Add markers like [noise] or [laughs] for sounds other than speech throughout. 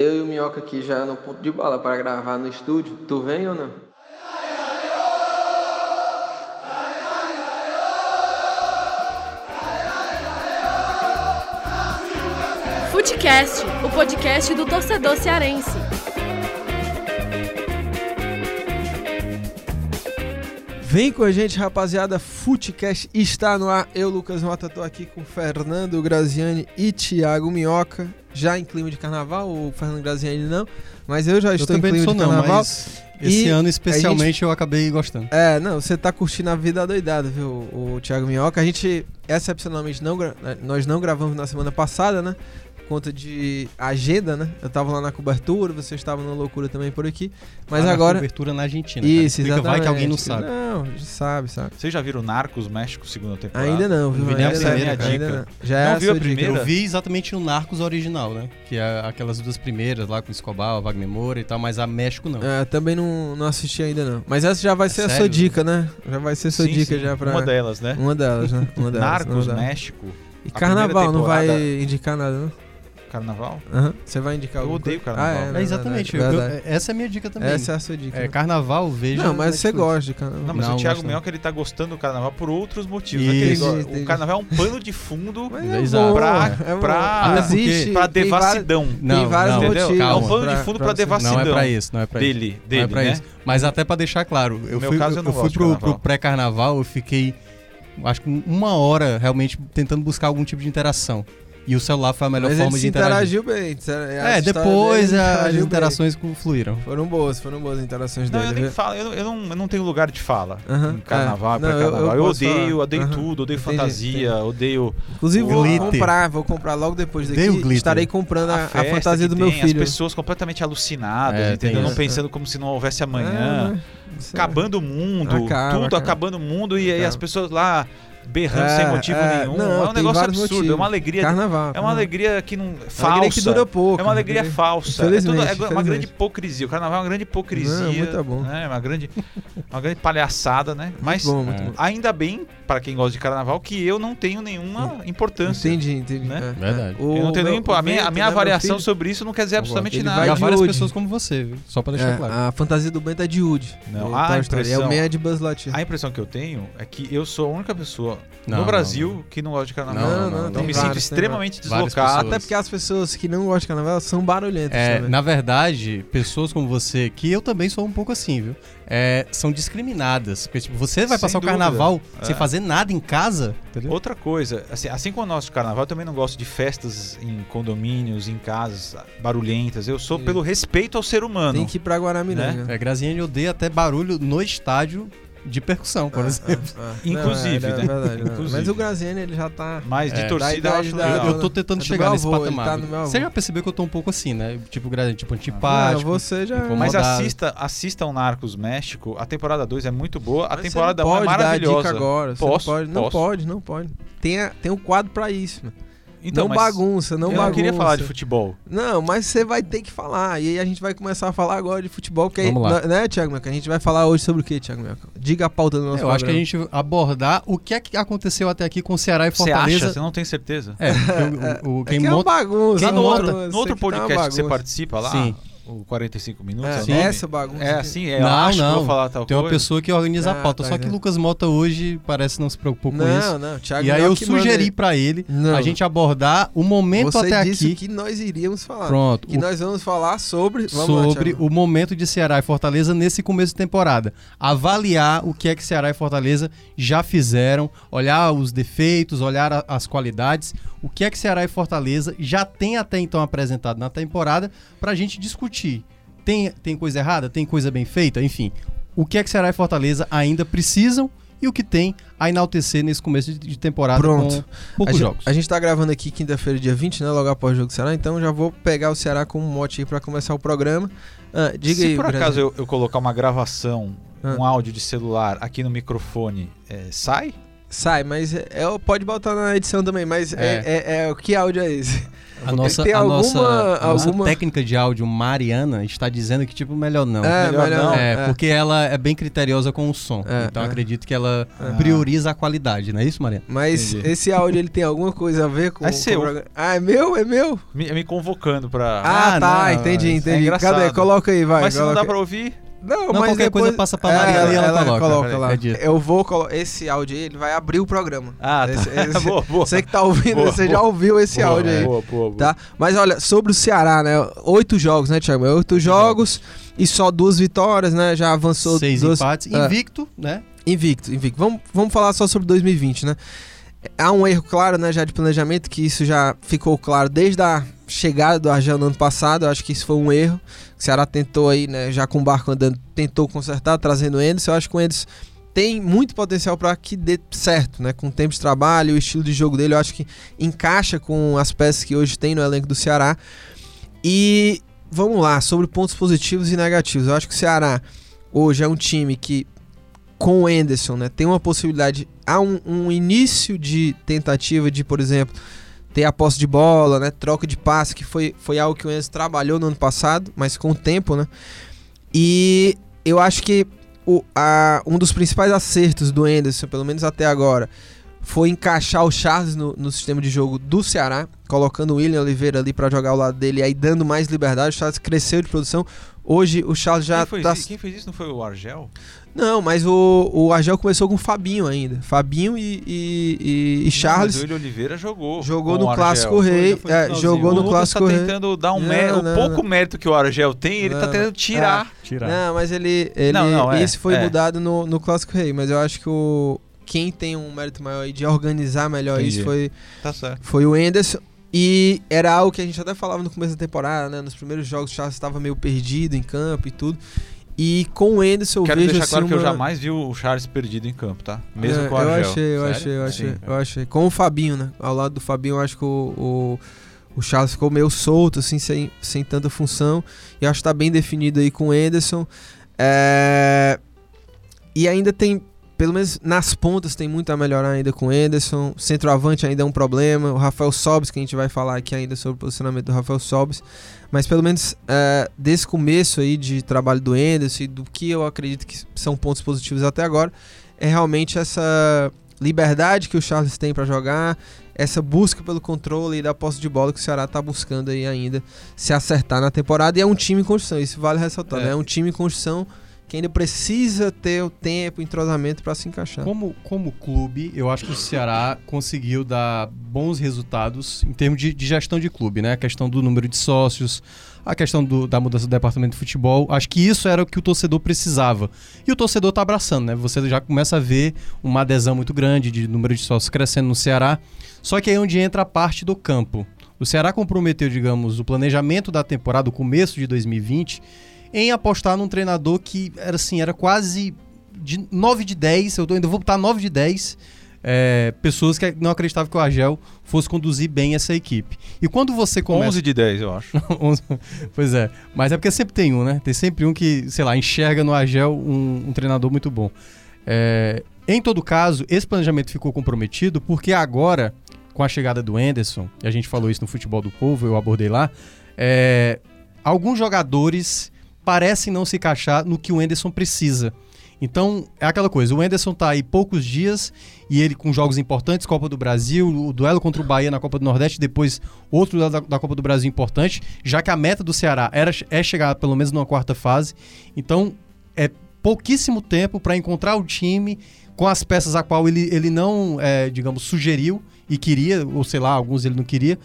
Eu e o Minhoca aqui já no ponto de bala para gravar no estúdio. Tu vem ou não? Futecast, o podcast do torcedor cearense. Vem com a gente, rapaziada. Futecast está no ar. Eu, Lucas Mota, tô aqui com Fernando Graziani e Thiago Minhoca. Já em clima de carnaval, o Fernando Graziani não, mas eu já estou eu em clima sou de carnaval. mas esse E ano especialmente eu acabei gostando. É, não, você tá curtindo a vida doidada, viu, o Thiago Minhoca. A gente, excepcionalmente, não, gra- nós não gravamos na semana passada, né? Conta de agenda, né? Eu tava lá na cobertura, você estava na loucura também por aqui. Mas Lá na agora. cobertura na Argentina. Isso, cara. Exatamente. Vai que alguém não sabe. Não, sabe, sabe. Vocês já viram Narcos México segunda temporada? Ainda não, viu? Não vi nem a Ainda primeira, não, cara. ainda não. Já é Não a viu a sua dica. primeira? Eu vi exatamente o Narcos original, né? Que é aquelas duas primeiras lá com Escobar, o Wagner Moura e tal, mas a México não. É, também não, não assisti ainda não. Mas essa já vai ser a sua dica, né? Já vai ser sua Sim, dica sim, já pra. Uma delas, né? Uma delas, né? Uma [laughs] delas. Narcos. México, E a carnaval, primeira não vai indicar nada, não? Carnaval. Aham. Você vai indicar Eu odeio coisa? carnaval. Ah, é, É, não, exatamente. verdade, eu- verdade. eu- essa é a minha dica também. Essa é a sua dica. É, carnaval, veja. não, mas você gosta de carnaval. Não, mas Não, o Thiago não. Minhoca ele tá gostando do carnaval por outros motivos. né? Que ele Isso. Entendi. O carnaval é um pano de fundo Mas é pra, é pra, Existe, pra tem devassidão. Não, tem vários não, Entendeu? motivos. É um pano pra- de fundo pra devassidão. Não é pra isso, não é pra isso. Dele, Não dele, é pra né? isso. Mas até pra deixar claro, eu fui, eu eu, não fui pro, carnaval. pro pré-carnaval, eu fiquei acho que uma hora realmente tentando buscar algum tipo de interação. E o celular foi a melhor Mas forma de interagir. interagiu bem. a É, depois a- as bem. interações com- fluíram. Foram boas, foram boas as interações Não, dele. eu falo, eu, não- eu não, eu não tenho lugar de fala em carnaval, é. Não, eu- pré-carnaval. eu Eu, odeio, falar. odeio tudo, odeio Entendi, fantasia, odeio Inclusive, vou Glitter. comprar, vou comprar logo depois daqui. Dei o glitter. Estarei comprando a, a festa fantasia do meu tem, filho. As pessoas completamente alucinadas, É, entendeu? Não pensando como se não houvesse É, amanhã. é- Acabando o mundo, Acaba, tudo acaba. acabando o mundo e aí as pessoas lá berrando É, sem motivo é, nenhum. não, é um negócio absurdo, motivos. é uma alegria. Carnaval. É uma alegria que não. Falsa. alegria que dura pouco. É uma alegria né? falsa. É, tudo- é uma grande hipocrisia. O carnaval é uma grande hipocrisia. Não, muito bom. Né? Uma, grande, uma grande palhaçada, né? Mas Muito bom, muito É. bom. ainda bem, para quem gosta de carnaval, que eu não tenho nenhuma importância. Entendi, entendi. Né? É, Verdade. é. O Eu não tenho a minha, a minha né, avaliação sobre isso não quer dizer absolutamente nada. E há várias Woody. pessoas como você, viu? Só pra deixar É, claro. A fantasia do Bento é de Woody. Não, do a Story. É impressão- o meia de Buzz Lightyear. A impressão que eu tenho é que eu sou a única pessoa Não, no Brasil não. que não gosta de carnaval. Não, não, não, me sinto extremamente deslocado. Até porque as pessoas que não gostam de carnaval são barulhentas. É, também. na verdade, pessoas como você, que eu também sou um pouco assim, viu? É, são discriminadas. Porque, tipo, você vai Sem passar o dúvida. carnaval É. sem fazer nada em casa, entendeu? Outra coisa, assim, assim como o nosso carnaval, eu também não gosto de festas em condomínios, em casas barulhentas. Eu sou Isso. pelo respeito ao ser humano. Tem que ir pra Guaramiranga. É, Graziani odeia até barulho no estádio de percussão, por Ah, exemplo. ah, [laughs] ah. Inclusive, Não, é, né? é verdade, não. Inclusive. Mas o Graziani, ele já tá... Mas de É. torcida Da eu acho da-. Eu, eu tô tentando É chegar nesse avô, ele patamar. tá. Você já percebeu que eu tô um pouco assim, né? Tipo, Graziani, tipo, Não, antipático. você já... incomodado. Mas assista, assista o Narcos México. A temporada 2 é muito boa. A Mas temporada você 1 não é pode dar maravilhosa. dica agora. Posso, Não pode, não posso. pode, não pode. Tem, a- tem um quadro pra isso. mano. Então, não bagunça, não eu bagunça. não queria falar de futebol. Não, mas você vai ter que falar. E aí a gente vai começar a falar agora de futebol. Porque aí, Vamos lá. né, Thiago Meca? A gente vai falar hoje sobre o que, Thiago Meca? Diga a pauta do nosso Eu acho que a programa. gente abordar o que é que aconteceu até aqui com Ceará e Você Fortaleza. acha? Você não tem certeza? É, porque o, o- [laughs] É quem que é uma monta. bagunça. É no uma outro, no outro isso aqui tá podcast que você participa lá, Sim. O 45 minutos, É, é, nome? essa bagunça. É assim, é, eu Não, acho que não. vou falar tal Tem uma coisa. pessoa que organiza Ah, a pauta. tá, Só que né? Lucas Mota hoje parece não se preocupou com Não, isso. não, Thiago E aí eu que sugeri pra ele Não. a gente abordar o momento Você até disse aqui. que nós iríamos falar. Pronto. Que o- nós vamos falar sobre. Vamos lá, sobre Thiago. o momento de Ceará e Fortaleza nesse começo de temporada. Avaliar o que é que Ceará e Fortaleza já fizeram, olhar os defeitos, olhar as qualidades, o que é que Ceará e Fortaleza já tem até então apresentado na temporada pra gente discutir. Tem, tem coisa errada? Tem coisa bem feita? Enfim, o que é que Ceará e Fortaleza ainda precisam e o que tem a enaltecer nesse começo de- temporada Pronto. com poucos a gente, jogos. A gente tá gravando aqui quinta-feira, dia 20, né? Logo após o jogo do Ceará. Então já vou pegar o Ceará como mote aí pra começar o programa. Ah, diga Se aí, por Brasil. acaso eu, eu colocar uma gravação, Ah. um áudio de celular aqui no microfone, é, sai? Sai, mas é, é- pode botar na edição também, mas é, é, é- que áudio é esse? A nossa, a alguma- nossa, a nossa alguma- técnica de áudio, Mariana, está dizendo que, tipo, melhor não. É, melhor melhor não. É, é. porque ela é bem criteriosa com o som. É, então é. acredito que ela É. prioriza a qualidade, não é isso, Mariana? Mas Entendi. esse áudio ele tem alguma coisa a ver com É com seu. programa? Ah, é meu? É meu? Me, me convocando pra. Ah, Ah, tá, não, entendi, é entendi. engraçado. Cadê? Coloca aí, vai. Mas se não coloca dá pra ouvir. Não, Não, mas qualquer depois... coisa passa pra Mariana e ela coloca. lá. Acredito. Eu vou colocar... Esse áudio aí, ele vai abrir o programa. Ah, tá. Esse- [laughs] esse- boa, boa. Você que tá ouvindo, Boa, você boa. já ouviu esse Boa, áudio aí. Boa, boa, boa. Tá? Mas olha, sobre o Ceará, né? Oito jogos, né, Thiago? Oito jogos e só duas vitórias, né? Já avançou Seis duas... empates. é. Invicto, né? Invicto, invicto. Vamos, vamos falar só sobre 2020, né? Há um erro claro, né, já de planejamento, que isso já ficou claro desde a chegada do Argel no ano passado. Eu acho que isso foi um erro. O Ceará tentou aí, né, já com o barco andando, tentou consertar, trazendo o Endes. Eu acho que o Endes tem muito potencial para que dê certo, né? Com o tempo de trabalho, o estilo de jogo dele, eu acho que encaixa com as peças que hoje tem no elenco do Ceará. E vamos lá, sobre pontos positivos e negativos. Eu acho que o Ceará hoje é um time que com o Enderson, né, tem uma possibilidade, há um, um início de tentativa de, por exemplo, ter a posse de bola, né, troca de passe, que foi, foi algo que o Enderson trabalhou no ano passado, mas com o tempo, né, e eu acho que o, a, um dos principais acertos do Enderson, pelo menos até agora, foi encaixar o Charles no, no sistema de jogo do Ceará, colocando o William Oliveira ali para jogar ao lado dele aí dando mais liberdade. O Charles cresceu de produção. Hoje o Charles já quem, foi tá. quem fez isso não foi o Argel? Não, mas o, o Argel começou com o Fabinho ainda. Fabinho e, e, e- e Charles. Não, mas o William Oliveira jogou. Jogou com no o Argel. Clássico Rei. é, jogou O no Lucas Clássico tá Rei. tentando dar um Não, mé- o não, pouco não. mérito que o Argel tem, ele Não, tá não. tentando tirar. Tirar. Não, mas ele. ele Não, não, é, esse foi é. mudado no, no Clássico Rei. Mas eu acho que o. Quem tem um mérito maior aí de organizar melhor Entendi. isso foi, Tá certo. foi o Enderson. E era algo que a gente até falava no começo da temporada, né? Nos primeiros jogos o Charles estava meio perdido em campo e tudo. E com o Enderson eu Quero vejo deixar assim, claro que eu uma- jamais vi o Charles perdido em campo, tá? Mesmo É, com o Argel. Eu achei, eu Sério? achei, eu achei, Sim. eu achei. Com o Fabinho, né? Ao lado do Fabinho, eu acho que o, o, o Charles ficou meio solto, assim, sem, sem tanta função. E acho que tá bem definido aí com o Ederson. É, E ainda tem, pelo menos nas pontas, tem muito a melhorar ainda com o Ederson. Centroavante ainda é um problema. O Rafael Sobis, que a gente vai falar aqui ainda sobre o posicionamento do Rafael Sobis. Mas pelo menos é, desse começo aí de trabalho do Enderson e do que eu acredito que são pontos positivos até agora, é realmente essa liberdade que o Charles tem para jogar, essa busca pelo controle e da posse de bola que o Ceará tá buscando aí ainda se acertar na temporada. E é um time em construção, isso vale ressaltar, É. né? É um time em construção que ainda precisa ter o tempo, o entrosamento para se encaixar. Como, como clube, eu acho que o Ceará conseguiu dar bons resultados em termos de, de gestão de clube, né? A questão do número de sócios, a questão do- da mudança do departamento de futebol. Acho que isso era o que o torcedor precisava. E o torcedor tá abraçando, né? Você já começa a ver uma adesão muito grande de número de sócios crescendo no Ceará. Só que aí é onde entra a parte do campo. O Ceará comprometeu, digamos, o planejamento da temporada, o começo de 2020, em apostar num treinador que era assim, era quase de 9 de 10, eu ainda vou botar 9 de 10 é, pessoas que não acreditavam que o Argel fosse conduzir bem essa equipe. E quando você começa... 11 de 10, eu acho. [laughs] 11, pois é, mas é porque sempre tem um, né? Tem sempre um que, sei lá, enxerga no Argel um, um treinador muito bom. É, em todo caso, esse planejamento ficou comprometido porque agora, com a chegada do Enderson, e a gente falou isso no Futebol do Povo, eu abordei lá, é, alguns jogadores parecem não se encaixar no que o Enderson precisa. Então, é aquela coisa, o Enderson tá aí poucos dias e ele com jogos importantes, Copa do Brasil, o duelo contra o Bahia na Copa do Nordeste, depois outro da, da Copa do Brasil importante, já que a meta do Ceará era, é chegar pelo menos numa quarta fase. Então, é pouquíssimo tempo para encontrar o time com as peças a qual ele, ele não, é, digamos, sugeriu e queria, ou sei lá, alguns ele não queria,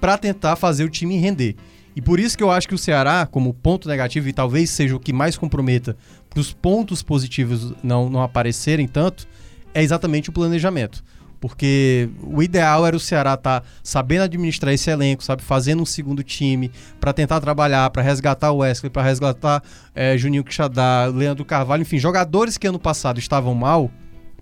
para tentar fazer o time render. E por isso que eu acho que o Ceará, como ponto negativo, e talvez seja o que mais comprometa para os pontos positivos não, não aparecerem tanto, é exatamente o planejamento. Porque o ideal era o Ceará estar sabendo administrar esse elenco, sabe, fazendo um segundo time para tentar trabalhar, para resgatar o Wesley, para resgatar eh, Juninho Quixadá, Leandro Carvalho, enfim, jogadores que ano passado estavam mal,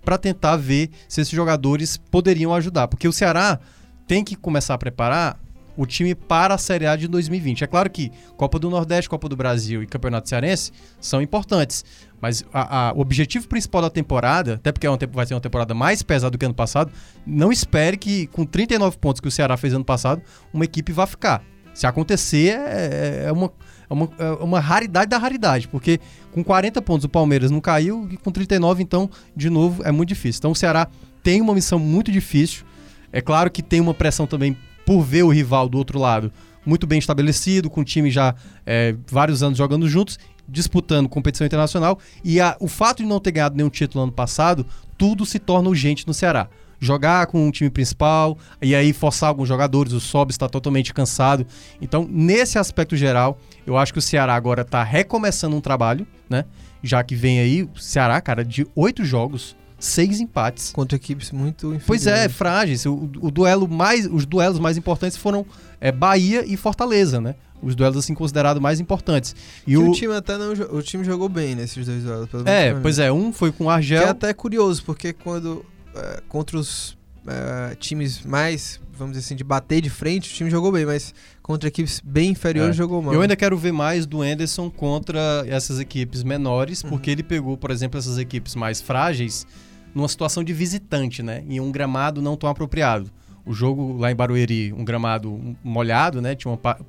para tentar ver se esses jogadores poderiam ajudar. Porque o Ceará tem que começar a preparar o time para a Série A de 2020. É claro que Copa do Nordeste, Copa do Brasil e Campeonato Cearense são importantes, mas a- a- o objetivo principal da temporada, até porque é uma vai ser uma temporada mais pesada do que ano passado, não espere que com 39 pontos que o Ceará fez ano passado, uma equipe vá ficar. Se acontecer, é, é uma, é, uma, é uma raridade da raridade, porque com 40 pontos o Palmeiras não caiu e com 39, então, de novo, é muito difícil. Então o Ceará tem uma missão muito difícil. É claro que tem uma pressão também por ver o rival do outro lado muito bem estabelecido, com o time já é, vários anos jogando juntos, disputando competição internacional. E a- o fato de não ter ganhado nenhum título ano passado, tudo se torna urgente no Ceará. Jogar com um time principal e aí forçar alguns jogadores, o Sob está totalmente cansado. Então, nesse aspecto geral, eu acho que o Ceará agora está recomeçando um trabalho, né? Já que vem aí o Ceará, cara, de oito jogos, seis empates. Contra equipes muito inferiores. Pois é, frágeis. O, o duelo mais, os duelos mais importantes foram é, Bahia e Fortaleza, né? Os duelos assim considerados mais importantes. E o, o time até não o time jogou bem nesses dois duelos. é, pois é, um foi com o Que Argel. é até curioso, porque quando é, contra os é, times mais, vamos dizer assim, de bater de frente, o time jogou bem, mas contra equipes bem inferiores É. jogou mal. Eu ainda quero ver mais do Enderson contra essas equipes menores, Uhum. porque ele pegou, por exemplo, essas equipes mais frágeis numa situação de visitante, né? Em um gramado não tão apropriado. O jogo lá em Barueri, um gramado molhado, né? Tinha uma pa-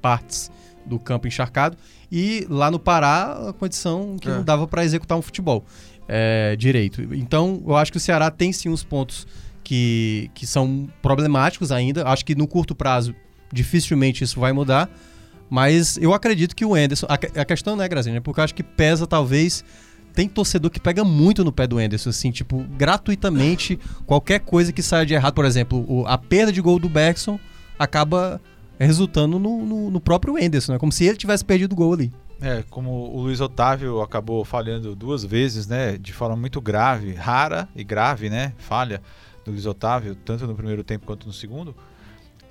partes do campo encharcado. E lá no Pará, a condição que É. não dava para executar um futebol é, direito. Então, eu acho que o Ceará tem sim uns pontos que, que são problemáticos ainda. Acho que no curto prazo, dificilmente isso vai mudar. Mas eu acredito que o Enderson. A, a questão não é, Grazinha, é porque eu acho que pesa, talvez. Tem torcedor que pega muito no pé do Enderson, assim, tipo, gratuitamente, qualquer coisa que saia de errado. Por exemplo, o- a perda de gol do Bergson acaba resultando no, no- no próprio Enderson, né? Como se ele tivesse perdido o gol ali. É, como o Luiz Otávio acabou falhando duas vezes, né? De forma muito grave, rara e grave, né? Falha do Luiz Otávio, tanto no primeiro tempo quanto no segundo.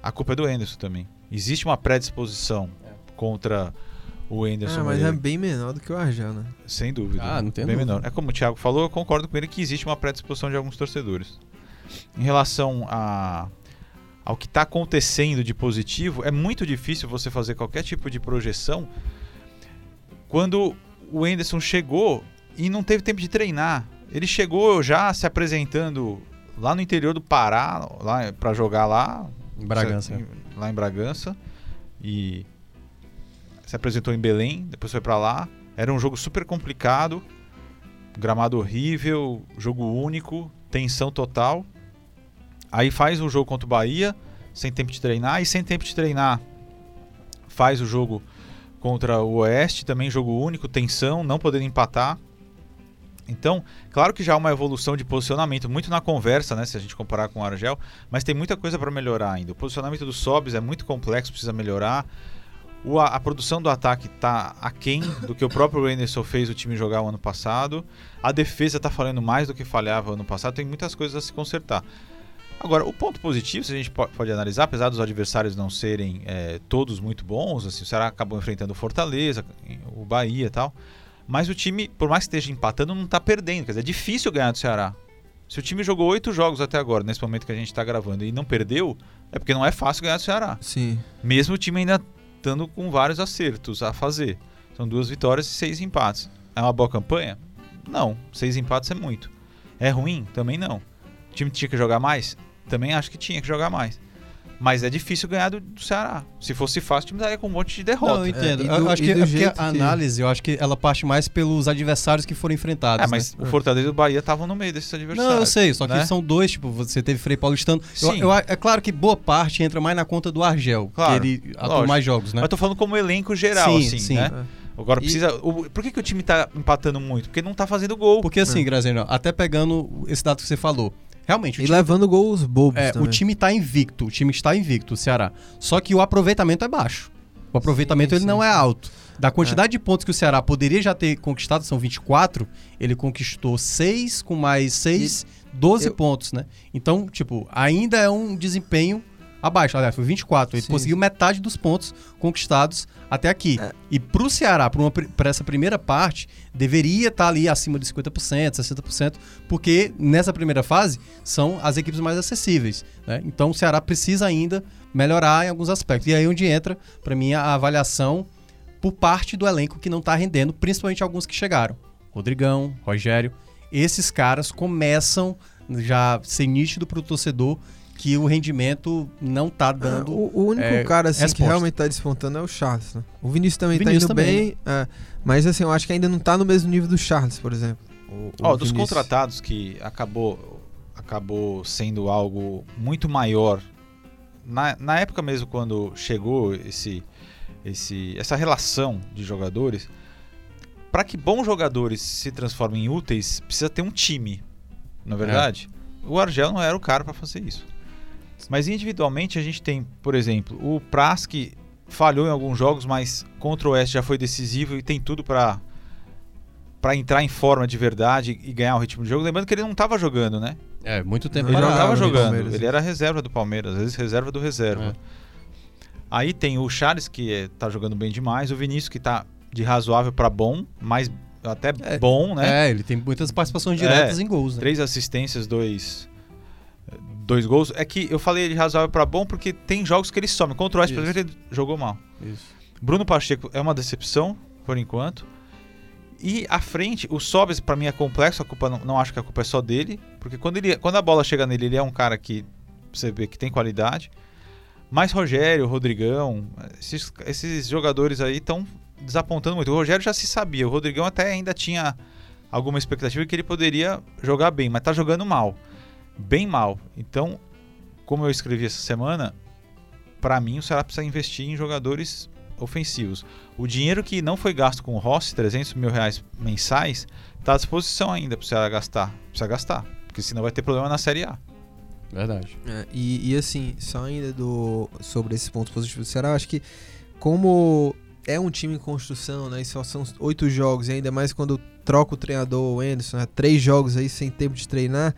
A culpa é do Enderson também. Existe uma predisposição contra o Enderson. Ah, mas é Moreira, bem menor do que o Argel, né? Sem dúvida. Ah, não tem Bem dúvida. menor. É como o Thiago falou, eu concordo com ele que existe uma predisposição de alguns torcedores. Em relação a, ao que está acontecendo de positivo, é muito difícil você fazer qualquer tipo de projeção quando o Enderson chegou e não teve tempo de treinar. Ele chegou já se apresentando lá no interior do Pará, lá para jogar lá, Em Bragança. lá em Bragança e se apresentou em Belém, depois foi pra lá. Era um jogo super complicado, gramado horrível, jogo único, tensão total. Aí faz o jogo contra o Bahia, sem tempo de treinar e sem tempo de treinar faz o jogo contra o Oeste, também jogo único, tensão, não podendo empatar. Então, claro que já há uma evolução de posicionamento, muito na conversa, né, se a gente comparar com o Argel, mas tem muita coisa para melhorar ainda. O posicionamento dos Sobs é muito complexo, precisa melhorar. O, a, a produção do ataque está aquém do que o próprio Anderson fez o time jogar o ano passado. A defesa está falhando mais do que falhava ano passado. Tem muitas coisas a se consertar. Agora, o ponto positivo, se a gente po- pode analisar, apesar dos adversários não serem é, todos muito bons, assim, o Ceará acabou enfrentando o Fortaleza, o Bahia e tal, mas o time, por mais que esteja empatando, não está perdendo. Quer dizer, é difícil ganhar do Ceará. Se o time jogou oito jogos até agora, nesse momento que a gente está gravando, e não perdeu, é porque não é fácil ganhar do Ceará. Sim. Mesmo o time ainda estando com vários acertos a fazer. São duas vitórias e seis empates. É uma boa campanha? Não. Seis empates é muito. É ruim? Também não. O time tinha que jogar mais? Também acho que tinha que jogar mais. Mas é difícil ganhar do, do Ceará. Se fosse fácil, o time daria com um monte de derrota. Não, eu entendo. É, e eu do- acho e que, do é jeito a que- análise, eu acho que ela parte mais pelos adversários que foram enfrentados. É, mas né? o Fortaleza e o Bahia estavam no meio desses adversários. Não, eu sei, só que né? são dois, tipo, você teve Frei Paulistano. Eu, Sim. eu- é claro que boa parte entra mais na conta do Argel, Claro, que ele lógico. mais jogos, né? Mas tô falando como elenco geral, Sim, assim, sim. né? É. Agora E- precisa. o- por que, que o time tá empatando muito? Porque não tá fazendo gol. Porque assim, Graziano, até pegando esse dado que você falou, realmente, o E levando gols bobos é, o também. time tá invicto, o time está invicto, o Ceará. Só que o aproveitamento é baixo. O aproveitamento Sim, ele sim, não é alto. Da quantidade de pontos que o Ceará poderia já ter conquistado, são 24, ele conquistou 6 com mais 6, 12 eu- pontos, né? Então, tipo, ainda é um desempenho abaixo. Aliás, foi 24. Ele Sim. conseguiu metade dos pontos conquistados até aqui. É. E pro Ceará, pra, uma pri- pra essa primeira parte, deveria estar ali acima de 50%, 60%, porque nessa primeira fase são as equipes mais acessíveis. né? Então o Ceará precisa ainda melhorar em alguns aspectos. E aí é onde entra, para mim, a avaliação por parte do elenco que não está rendendo, principalmente alguns que chegaram. Rodrigão, Rogério. Esses caras começam já a ser nítido para o torcedor que o rendimento não tá dando. O, o único é, cara assim, que realmente tá despontando é o Charles. Né? O Vinícius também Vinícius tá indo também, bem, é, mas assim, eu acho que ainda não tá no mesmo nível do Charles, por exemplo. O- o Ó, dos contratados que acabou, acabou sendo algo muito maior. Na, na época mesmo, quando chegou esse, esse, essa relação de jogadores, para que bons jogadores se transformem em úteis, precisa ter um time, não é verdade? O Argel não era o cara para fazer isso. Mas individualmente a gente tem, por exemplo, o Praz que falhou em alguns jogos, mas contra o Oeste já foi decisivo e tem tudo para para entrar em forma de verdade e ganhar o ritmo de jogo. Lembrando que ele não estava jogando, né? É, muito tempo Ele Ele não estava jogando. Palmeiras, ele era reserva do Palmeiras, às vezes reserva do reserva. É. Aí tem o Charles, que é, tá jogando bem demais. O Vinícius, que tá de razoável para bom, mais até É. bom, né? É, ele tem muitas participações diretas É, em gols, né? Três assistências, dois, dois gols. É que eu falei de razoável para bom porque tem jogos que ele some. Contra o Oeste, por exemplo, ele jogou mal. Isso. Bruno Pacheco é uma decepção, por enquanto. E à frente, o Sobes pra mim é complexo, a culpa não, não acho que a culpa é só dele, porque quando, ele, quando a bola chega nele, ele é um cara que você vê que tem qualidade. Mas Rogério, Rodrigão, esses, esses jogadores aí estão desapontando muito. O Rogério já se sabia, o Rodrigão até ainda tinha alguma expectativa que ele poderia jogar bem, mas tá jogando mal. Bem mal. Então, como eu escrevi essa semana, pra mim o Ceará precisa investir em jogadores ofensivos. O dinheiro que não foi gasto com o Rossi, 300 mil reais mensais, está à disposição ainda para o Ceará gastar. Precisa gastar, porque senão vai ter problema na Série A. Verdade. É, e, e assim, só ainda do, sobre esses pontos positivos do Ceará, acho que como é um time em construção, né? E só são oito jogos, e ainda mais quando troca o treinador, o Anderson, né, três jogos aí sem tempo de treinar.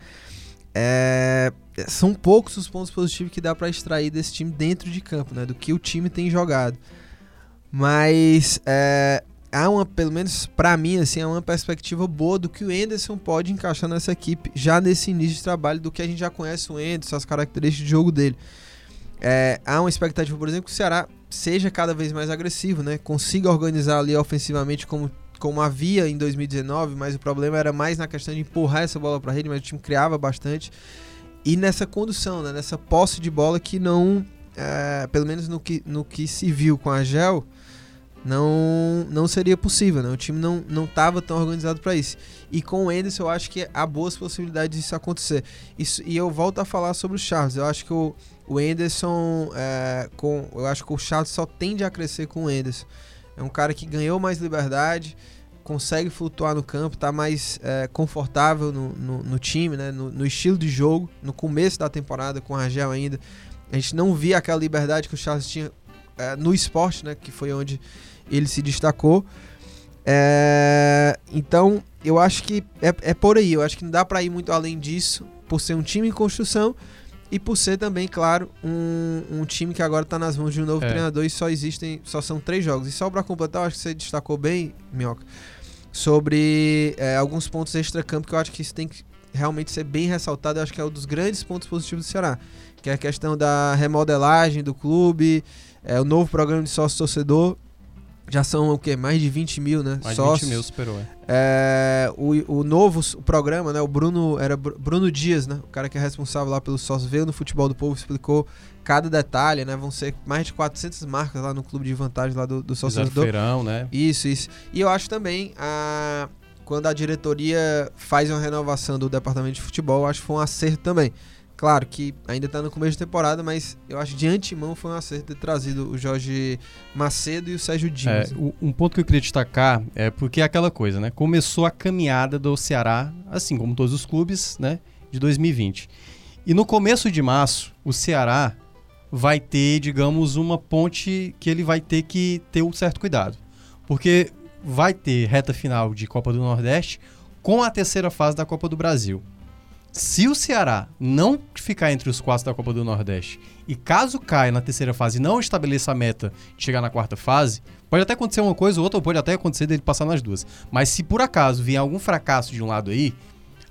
É, são poucos os pontos positivos que dá pra extrair desse time dentro de campo, né? Do que o time tem jogado. Mas é, há uma, pelo menos pra mim, assim, há uma perspectiva boa do que o Enderson pode encaixar nessa equipe já nesse início de trabalho, do que a gente já conhece o Enderson, as características de jogo dele. É, há uma expectativa, por exemplo, que o Ceará seja cada vez mais agressivo, né? Consiga organizar ali ofensivamente como, como havia em 2019, mas o problema era mais na questão de empurrar essa bola para rede, mas o time criava bastante. E nessa condução, né? nessa posse de bola que não, é, pelo menos no que, no que se viu com a Gel, não, não seria possível, né? O time não não estava tão organizado para isso. E com o Enderson eu acho que há boas possibilidades disso acontecer. Isso, e eu volto a falar sobre o Charles. Eu acho que o, o Enderson, é, com, eu acho que o Charles só tende a crescer com o Enderson. É um cara que ganhou mais liberdade, consegue flutuar no campo, tá mais é, confortável no, no, no time, né? No, no estilo de jogo. No começo da temporada com o Rangel ainda, a gente não via aquela liberdade que o Charles tinha é, no esporte, né? Que foi onde ele se destacou. É, então, eu acho que é, é por aí. Eu acho que não dá pra ir muito além disso, por ser um time em construção e por ser também, claro, um, um time que agora tá nas mãos de um novo É. treinador e só existem, só são três jogos. E só pra completar, eu acho que você destacou bem, Minhoca, sobre é, alguns pontos extra-campo que eu acho que isso tem que realmente ser bem ressaltado. Eu acho que é um dos grandes pontos positivos do Ceará, que é a questão da remodelagem do clube, é, o novo programa de sócio-torcedor. Já são o quê? Mais de 20 mil, né? Mais de Sócios. 20 mil superou, é. É, o, o novo s- programa, né? O Bruno era Bru- Bruno Dias, né? O cara que é responsável lá pelo sócio veio no futebol do povo, explicou cada detalhe, né? Vão ser mais de 400 marcas lá no clube de vantagem lá do, do sócio torcedor. feirão, né? Isso, isso. E eu acho também a quando a diretoria faz uma renovação do departamento de futebol, acho que foi um acerto também. Claro que ainda tá no começo de temporada, mas eu acho que de antemão foi um acerto ter trazido o Jorge Macedo e o Sérgio É, Dimas. o- um ponto que eu queria destacar é porque é aquela coisa, né? Começou a caminhada do Ceará, assim como todos os clubes, né? De 2020. E no começo de março, o Ceará vai ter, digamos, uma ponte que ele vai ter que ter um certo cuidado. Porque vai ter reta final de Copa do Nordeste com a terceira fase da Copa do Brasil. Se o Ceará não ficar entre os quatro da Copa do Nordeste e caso caia na terceira fase e não estabeleça a meta de chegar na quarta fase, pode até acontecer uma coisa ou outra, ou pode até acontecer dele passar nas duas. Mas se por acaso vier algum fracasso de um lado aí,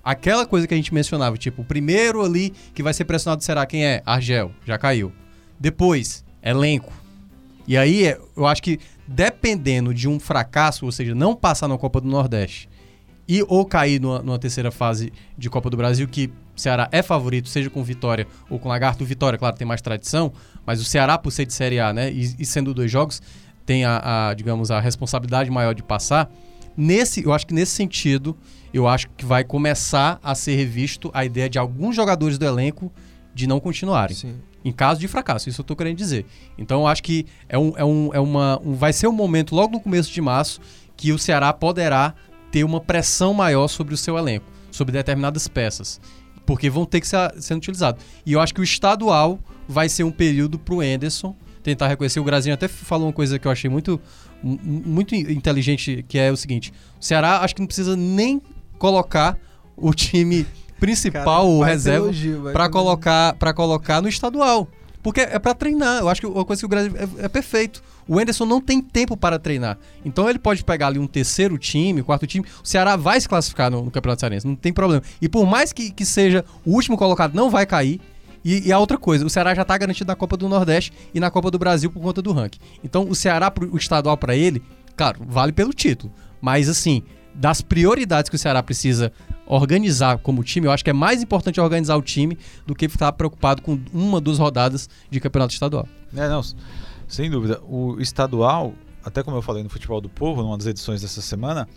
aquela coisa que a gente mencionava, tipo, o primeiro ali que vai ser pressionado será quem é? Argel, já caiu. Depois, elenco. E aí, eu acho que dependendo de um fracasso, ou seja, não passar na Copa do Nordeste e ou cair numa, numa terceira fase de Copa do Brasil, que o Ceará é favorito, seja com Vitória ou com Lagarto. Vitória, claro, tem mais tradição, mas o Ceará, por ser de Série A, né, e, e sendo dois jogos, tem a, a, digamos, a responsabilidade maior de passar. Nesse, eu acho que nesse sentido, eu acho que vai começar a ser revisto a ideia de alguns jogadores do elenco de não continuarem Sim. em caso de fracasso, isso eu tô querendo dizer. Então eu acho que é um, é um, é uma, um- vai ser um momento logo no começo de março que o Ceará poderá ter uma pressão maior sobre o seu elenco, sobre determinadas peças, porque vão ter que ser sendo utilizados. E eu acho que o estadual vai ser um período pro Enderson tentar reconhecer. O Grazinho até falou uma coisa que eu achei muito, mu- muito inteligente, que é o seguinte: o Ceará acho que não precisa nem colocar o time [laughs] principal ou reserva ter- colocar, pra colocar no estadual. Porque é pra treinar. Eu acho que a coisa que o Brasil é, é perfeito. O Enderson não tem tempo para treinar. Então ele pode pegar ali um terceiro time, quarto time. O Ceará vai se classificar no, no Campeonato Cearense, não tem problema. E por mais que, que seja o último colocado, não vai cair. E, e a outra coisa, o Ceará já tá garantido na Copa do Nordeste e na Copa do Brasil por conta do ranking. Então o Ceará, o estadual pra ele, claro, vale pelo título. Mas assim, das prioridades que o Ceará precisa organizar como time, eu acho que é mais importante organizar o time do que ficar preocupado com uma, duas rodadas de campeonato estadual. É, não, sem dúvida. O estadual, até como eu falei no Futebol do Povo, numa das edições dessa semana,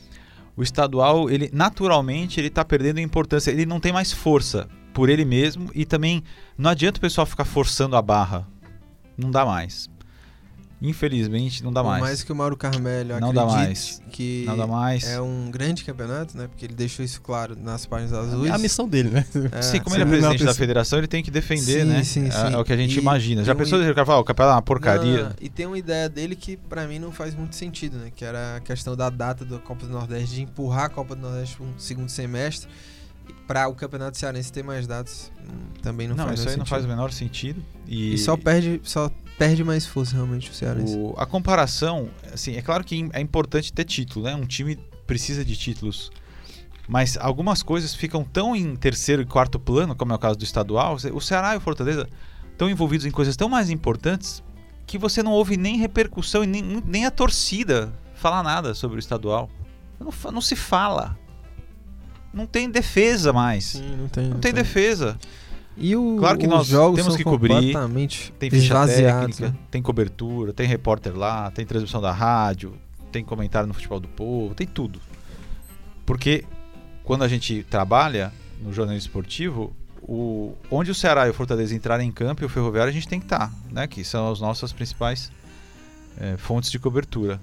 o estadual, ele naturalmente, ele tá perdendo importância. Ele não tem mais força por ele mesmo e também não adianta o pessoal ficar forçando a barra. Não dá mais. Infelizmente, não dá Por mais. mais que o Mauro Carmelho Não dá mais. que Não dá mais. é um grande campeonato, né? Porque ele deixou isso claro nas páginas azuis. É a missão dele, né? É, Sim, como sim. ele é presidente não, da federação, ele tem que defender, Sim, né? sim, É- sim. É, o que a gente E imagina. Já um- pensou que o cara fala, "Ah, o campeonato é uma porcaria? Não, e tem uma ideia dele que pra mim não faz muito sentido, né? Que era a questão da data da Copa do Nordeste, de empurrar a Copa do Nordeste para um segundo semestre para o Campeonato Cearense ter mais datas. Hum, Também não, Não, faz isso aí muito não faz o sentido. menor sentido. E, E só perde, só perde mais força realmente o Cearense. o- a comparação, assim, é claro que é importante ter título, né? Um time precisa de títulos. Mas algumas coisas ficam tão em terceiro e quarto plano, como é o caso do estadual. O Ceará e o Fortaleza estão envolvidos em coisas tão mais importantes que você não ouve nem repercussão e nem, nem a torcida falar nada sobre o estadual. Não, não se fala. Não tem defesa mais. Sim, não tem. Não tem defesa. E o, Claro que os nós jogos temos são que cobrir, Tem ficha técnica, né? tem cobertura, tem repórter lá, tem transmissão da rádio, tem comentário no futebol do povo, tem tudo. Porque quando a gente trabalha no jornalismo esportivo, o, onde o Ceará e o Fortaleza entrarem em campo e o Ferroviário a gente tem que estar, né? Que são as nossas principais eh, fontes de cobertura.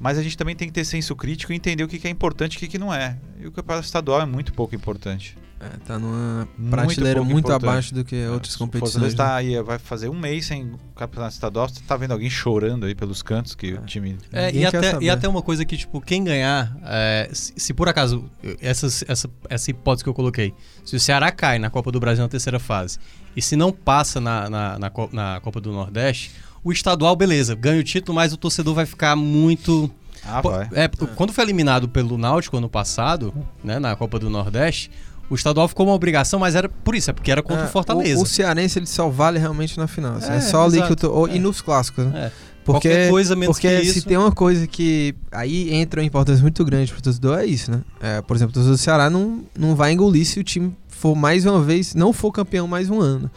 Mas a gente também tem que ter senso crítico e entender o que, que é importante e o que, que não é. E o campeonato estadual é muito pouco importante. É, tá numa Muito prateleira pouco muito importante. abaixo do que outras O competições. Fortaleza né? tá aí, vai fazer um mês sem campeonato estadual. Você tá vendo alguém chorando aí pelos cantos que o time. É, e, até, saber. e até uma coisa que, tipo, quem ganhar, é, se, se por acaso, essas- essa, essa hipótese que eu coloquei, se o Ceará cai na Copa do Brasil na terceira fase, e se não passa na, na, na, na Copa do Nordeste, o estadual, beleza, ganha o título, mas o torcedor vai ficar muito. Ah, Pô, vai. é, Quando foi eliminado pelo Náutico ano passado, né, na Copa do Nordeste, o estadual ficou uma obrigação, mas era por isso, é porque era contra É, o Fortaleza. O, o Cearense ele só vale realmente na final. assim, É, É, só ali que eu tô, ou- É. E nos clássicos, né? É. Porque, Qualquer coisa menos porque que se isso. tem uma coisa que aí entra uma importância muito grande pro torcedor, é isso, né? É, por exemplo, o torcedor do Ceará não, não vai engolir se o time for mais uma vez, não for campeão mais um ano.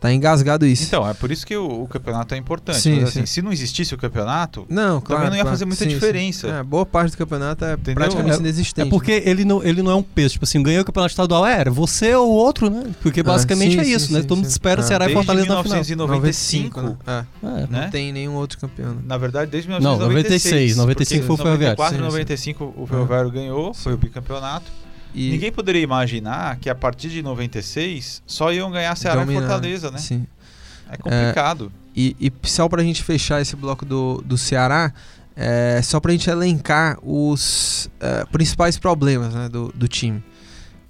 Tá engasgado isso. Então, é por isso que o, o campeonato é importante. Sim, Mas, assim, sim. se não existisse o campeonato, não, claro. não ia claro. fazer muita Sim, sim. diferença. É, boa parte do campeonato é Entendeu? praticamente É- inexistente. É porque ele não, ele não é um peso. Tipo assim, ganhou o campeonato estadual, é, era você ou outro, né? Porque Ah, basicamente sim, é sim, isso, né? sim, Todo mundo sim. espera Ah, Ceará e desde Fortaleza na final. 1995, 95, né? É, É. né? Não tem nenhum outro campeão. né? Na verdade, desde Não, 1996. 96, 95 foi o Ferroviário. 94 e Sim, sim. 95 o Ferroviário ganhou, foi o bicampeonato. E Ninguém poderia imaginar que a partir de 96 só iam ganhar Ceará dominar, e Fortaleza, né? Sim. É complicado. E, e só pra gente fechar esse bloco do, do Ceará, é, só pra gente elencar os é, principais problemas né, do, do time.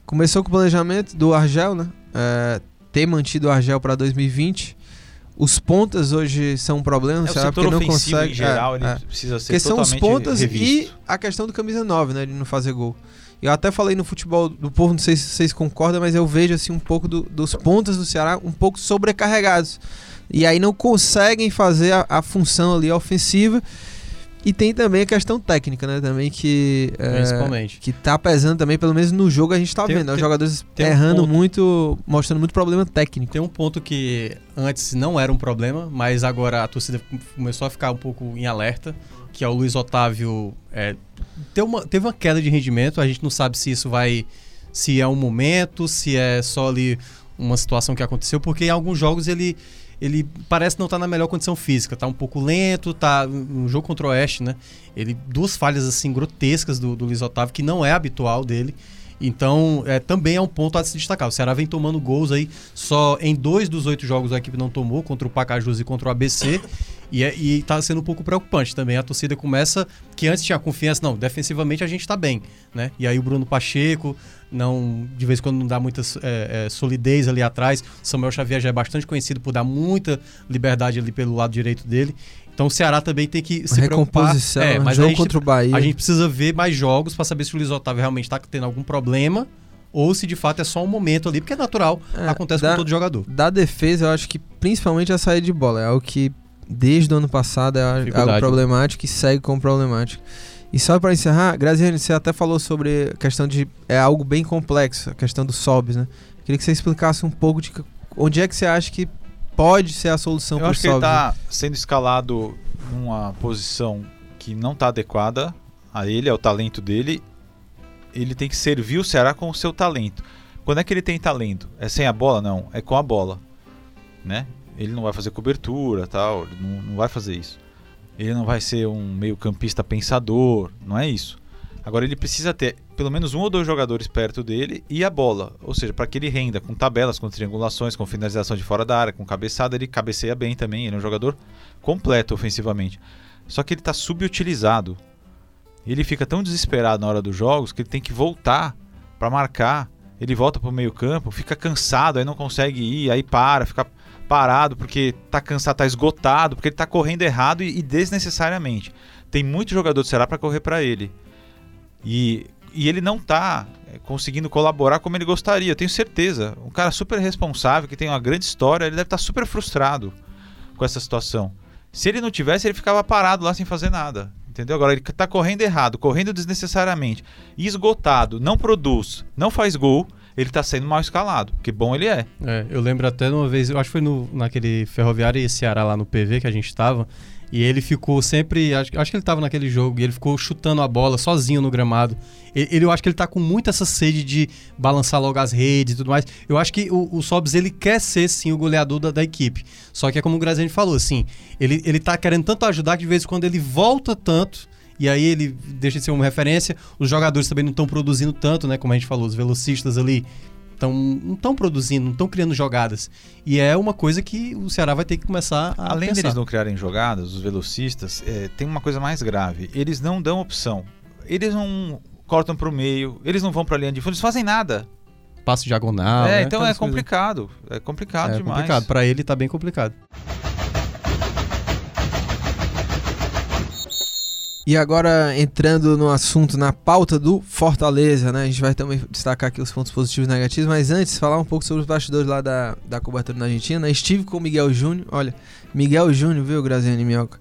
Começou com o planejamento do Argel, né? É, ter mantido o Argel pra 2020. Os pontas hoje são um problema, no É, setor porque não consegue. em geral, é, ele é. precisa ser Porque são os pontas revisto. e a questão do camisa 9, né? De não fazer gol. Eu até falei no futebol do povo, não sei se vocês concordam, mas eu vejo assim um pouco do- dos pontas do Ceará um pouco sobrecarregados. E aí não conseguem fazer a, a função ali ofensiva. E tem também a questão técnica, né? Também que. é, Principalmente. que tá pesando também, pelo menos no jogo a gente tá Tem- vendo. né? Os tem- jogadores tem um errando ponto. muito, mostrando muito problema técnico. Tem um ponto que antes não era um problema, mas agora a torcida começou a ficar um pouco em alerta, que é o Luiz Otávio é, teve, uma, teve uma queda de rendimento, a gente não sabe se isso vai. se é um momento, se é só ali uma situação que aconteceu, porque em alguns jogos ele. Ele parece não estar na melhor condição física, tá um pouco lento, tá no jogo contra o Oeste, né? Ele duas falhas assim grotescas do, do Luiz Otávio que não é habitual dele. Então, é, também é um ponto a se destacar. O Ceará vem tomando gols aí, só em dois dos oito jogos a equipe não tomou, contra o Pacajus e contra o ABC. E, é, e tá sendo um pouco preocupante também. A torcida começa, que antes tinha confiança, não, defensivamente a gente tá bem, né? E aí o Bruno Pacheco, não de vez em quando não dá muita é, é, solidez ali atrás. Samuel Xavier já é bastante conhecido por dar muita liberdade ali pelo lado direito dele. Então o Ceará também tem que se preocupar. É, mas a jogo gente, contra o Bahia. a gente precisa ver mais jogos para saber se o Luiz Otávio realmente está tendo algum problema ou se de fato é só um momento ali, porque é natural, É, acontece dá- com todo jogador. Da defesa, eu acho que principalmente a saída de bola. É algo que desde o ano passado é algo Dificuldade. problemático e segue como problemático. E só para encerrar, Graziane, você até falou sobre a questão de. É algo bem complexo, a questão dos sobs, né? Queria que você explicasse um pouco de que- onde é que você acha que pode ser a solução Eu para acho que ele sobs. tá sendo escalado numa posição que não tá adequada a ele, ao talento dele. Ele tem que servir o Ceará com o seu talento. Quando é que ele tem talento? É sem a bola? Não, é com a bola. Né? Ele não vai fazer cobertura, tal, não, não vai fazer isso. Ele não vai ser um meio-campista pensador, não é isso. Agora ele precisa ter pelo menos um ou dois jogadores perto dele e a bola, ou seja, para que ele renda com tabelas, com triangulações, com finalização de fora da área, com cabeçada, ele cabeceia bem também, ele é um jogador completo ofensivamente. Só que ele está subutilizado. Ele fica tão desesperado na hora dos jogos que ele tem que voltar para marcar. Ele volta para o meio-campo, fica cansado, aí não consegue ir, aí para, fica parado porque tá cansado, tá esgotado, porque ele tá correndo errado e, e desnecessariamente. Tem muito jogador do Ceará para correr para ele. E, e ele não tá é, conseguindo colaborar como ele gostaria, eu tenho certeza. Um cara super responsável, que tem uma grande história, ele deve estar super frustrado com essa situação. Se ele não tivesse, ele ficava parado lá sem fazer nada. Entendeu? Agora ele tá correndo errado, correndo desnecessariamente, esgotado, não produz, não faz gol, ele tá sendo mal escalado. Que bom ele é. É, eu lembro até de uma vez, eu acho que foi no, naquele Ferroviário e Ceará lá no PV que a gente tava, e ele ficou sempre, acho, acho que ele tava naquele jogo, e ele ficou chutando a bola sozinho no gramado. Ele, ele- eu acho que ele tá com muita essa sede de balançar logo as redes e tudo mais. Eu acho que o, o Sobs, ele quer ser, sim, o goleador da, da equipe. Só que é como o Graziani falou, assim, ele, ele tá querendo tanto ajudar que de vez em quando ele volta tanto, e aí ele deixa de ser uma referência. Os jogadores também não estão produzindo tanto, né? Como a gente falou, os velocistas ali tão, não estão produzindo, não estão criando jogadas. E é uma coisa que o Ceará vai ter que começar a Além pensar. deles não criarem jogadas, os velocistas, é, tem uma coisa mais grave. Eles não dão opção. Eles não cortam pro meio, eles não vão pra linha de fundo, eles fazem nada. Passo diagonal. é, né? então é coisas. complicado. É complicado É demais. complicado. Pra ele tá bem complicado. E agora entrando no assunto, na pauta do Fortaleza, né? A gente vai também destacar aqui os pontos positivos e negativos, mas antes falar um pouco sobre os bastidores lá da, da cobertura na Argentina. Estive com o Miguel Júnior, olha, Miguel Júnior, viu, Graziane Minhoca?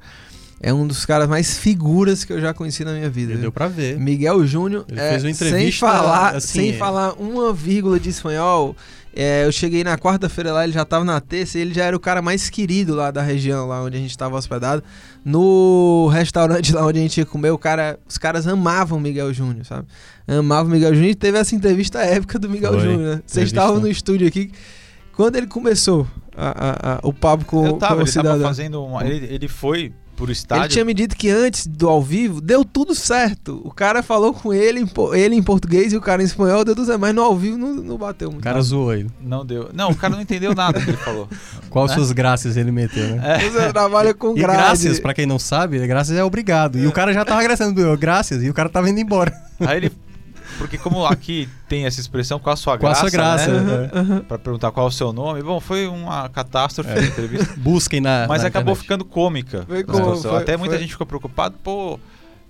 É um dos caras mais figuras que eu já conheci na minha vida. Deu pra ver. Miguel Júnior, é, fez uma sem entrevista, falar, assim, sem é. falar uma vírgula de espanhol. É, eu cheguei na quarta-feira lá, ele já tava na terça e ele já era o cara mais querido lá da região, lá onde a gente tava hospedado. No restaurante lá onde a gente ia comer, o cara, os caras amavam o Miguel Júnior, sabe? Amavam o Miguel Júnior e teve essa entrevista épica do Miguel. Júnior, né? Vocês estavam no estúdio aqui. Quando ele começou a- a- a- o papo com, Eu com tava, o ele tava cidadão. fazendo uma, ele, ele foi pro estádio. Ele tinha me dito que antes do ao vivo deu tudo certo. O cara falou com ele ele em português e o cara em espanhol, deu tudo certo, mas no ao vivo não, não bateu O muito. cara zoou ele. Não deu. Não, o cara não entendeu nada que ele falou. [laughs] Qual É? suas graças ele meteu, né? Você trabalha com E grade. graças, pra quem não sabe, graças é obrigado. E o cara já tava agradecendo, graças, e o cara tava indo embora. Aí ele. Porque como aqui tem essa expressão, qual a sua Com a graça? sua graça. Né? né? Pra perguntar qual é o seu nome. Bom, foi uma catástrofe a entrevista. Busquem na. Mas na acabou internet. ficando cômica. Foi a situação. foi- Até muita foi. gente ficou preocupada, pô.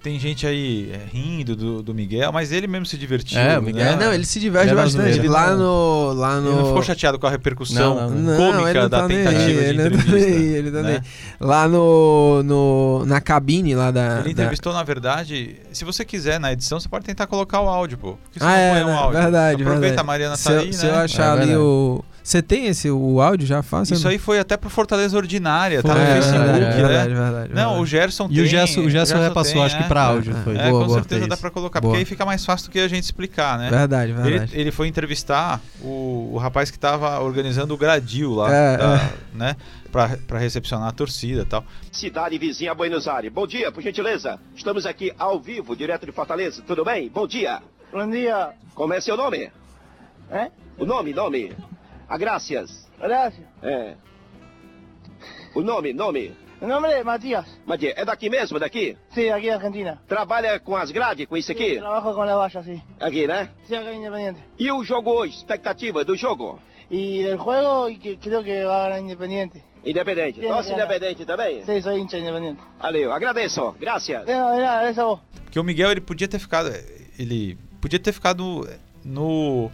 Tem gente aí é, rindo do, do Miguel, mas ele mesmo se divertiu. É, o Miguel- É, né? não, ele se diverte Ele era bastante. Lá no. Lá no... Ele não ficou chateado com a repercussão Não, não, Não, cômica ele da tá nem tentativa aí, de ele tá entrevista. nem ele tá né? nem aí. Lá no, no. Na cabine lá da. Ele da- entrevistou, na verdade, se você quiser na edição, você pode tentar colocar o áudio, pô. Porque você Ah, não é, um né? áudio. verdade, Aproveita verdade. a Mariana Se, tá eu, aí, se né? eu achar É ali verdade. o. Você tem esse o áudio já fácil? Isso aí foi até pro Fortaleza Ordinária, tá é, no Foi, Facebook, verdade, né? verdade, verdade, Não, o. Gerson tem. E o Gerson, o Gerson repassou, tem, acho que é. pra áudio. É, foi. É, Boa, com boa. certeza dá pra colocar, Boa. porque aí fica mais fácil do que a gente explicar, né? Verdade, Ele, verdade. ele foi entrevistar o, o rapaz que tava organizando o gradil lá, É, da- né? Pra, pra recepcionar a torcida e tal. Cidade vizinha a Buenos Aires. Bom dia, por gentileza. Estamos aqui ao vivo, direto de Fortaleza. Tudo bem? Bom dia. Bom dia. Como é seu nome? ¿Eh? O nome, nome. A gracias. Gracias. É. O nome, nome. Mi nombre es Matías. Madia, é daqui mesmo, daqui? Sí, aquí de Argentina. Trabalha com as grades, com isso aqui? trabajo con la valla, sí. Aqui, né? Sí, acá en Independiente. E o jogo hoje? Expectativa do jogo? Y del juego, y que creo que va a ganar Independiente. Independente. Nosso bien. independente também? Sí, soy hincha de Independiente. Valeu, agradeço. Gracias. De nada, de nada, gracias a vos. Porque o Miguel, ele podia ter ficado. Ele podia ter ficado no.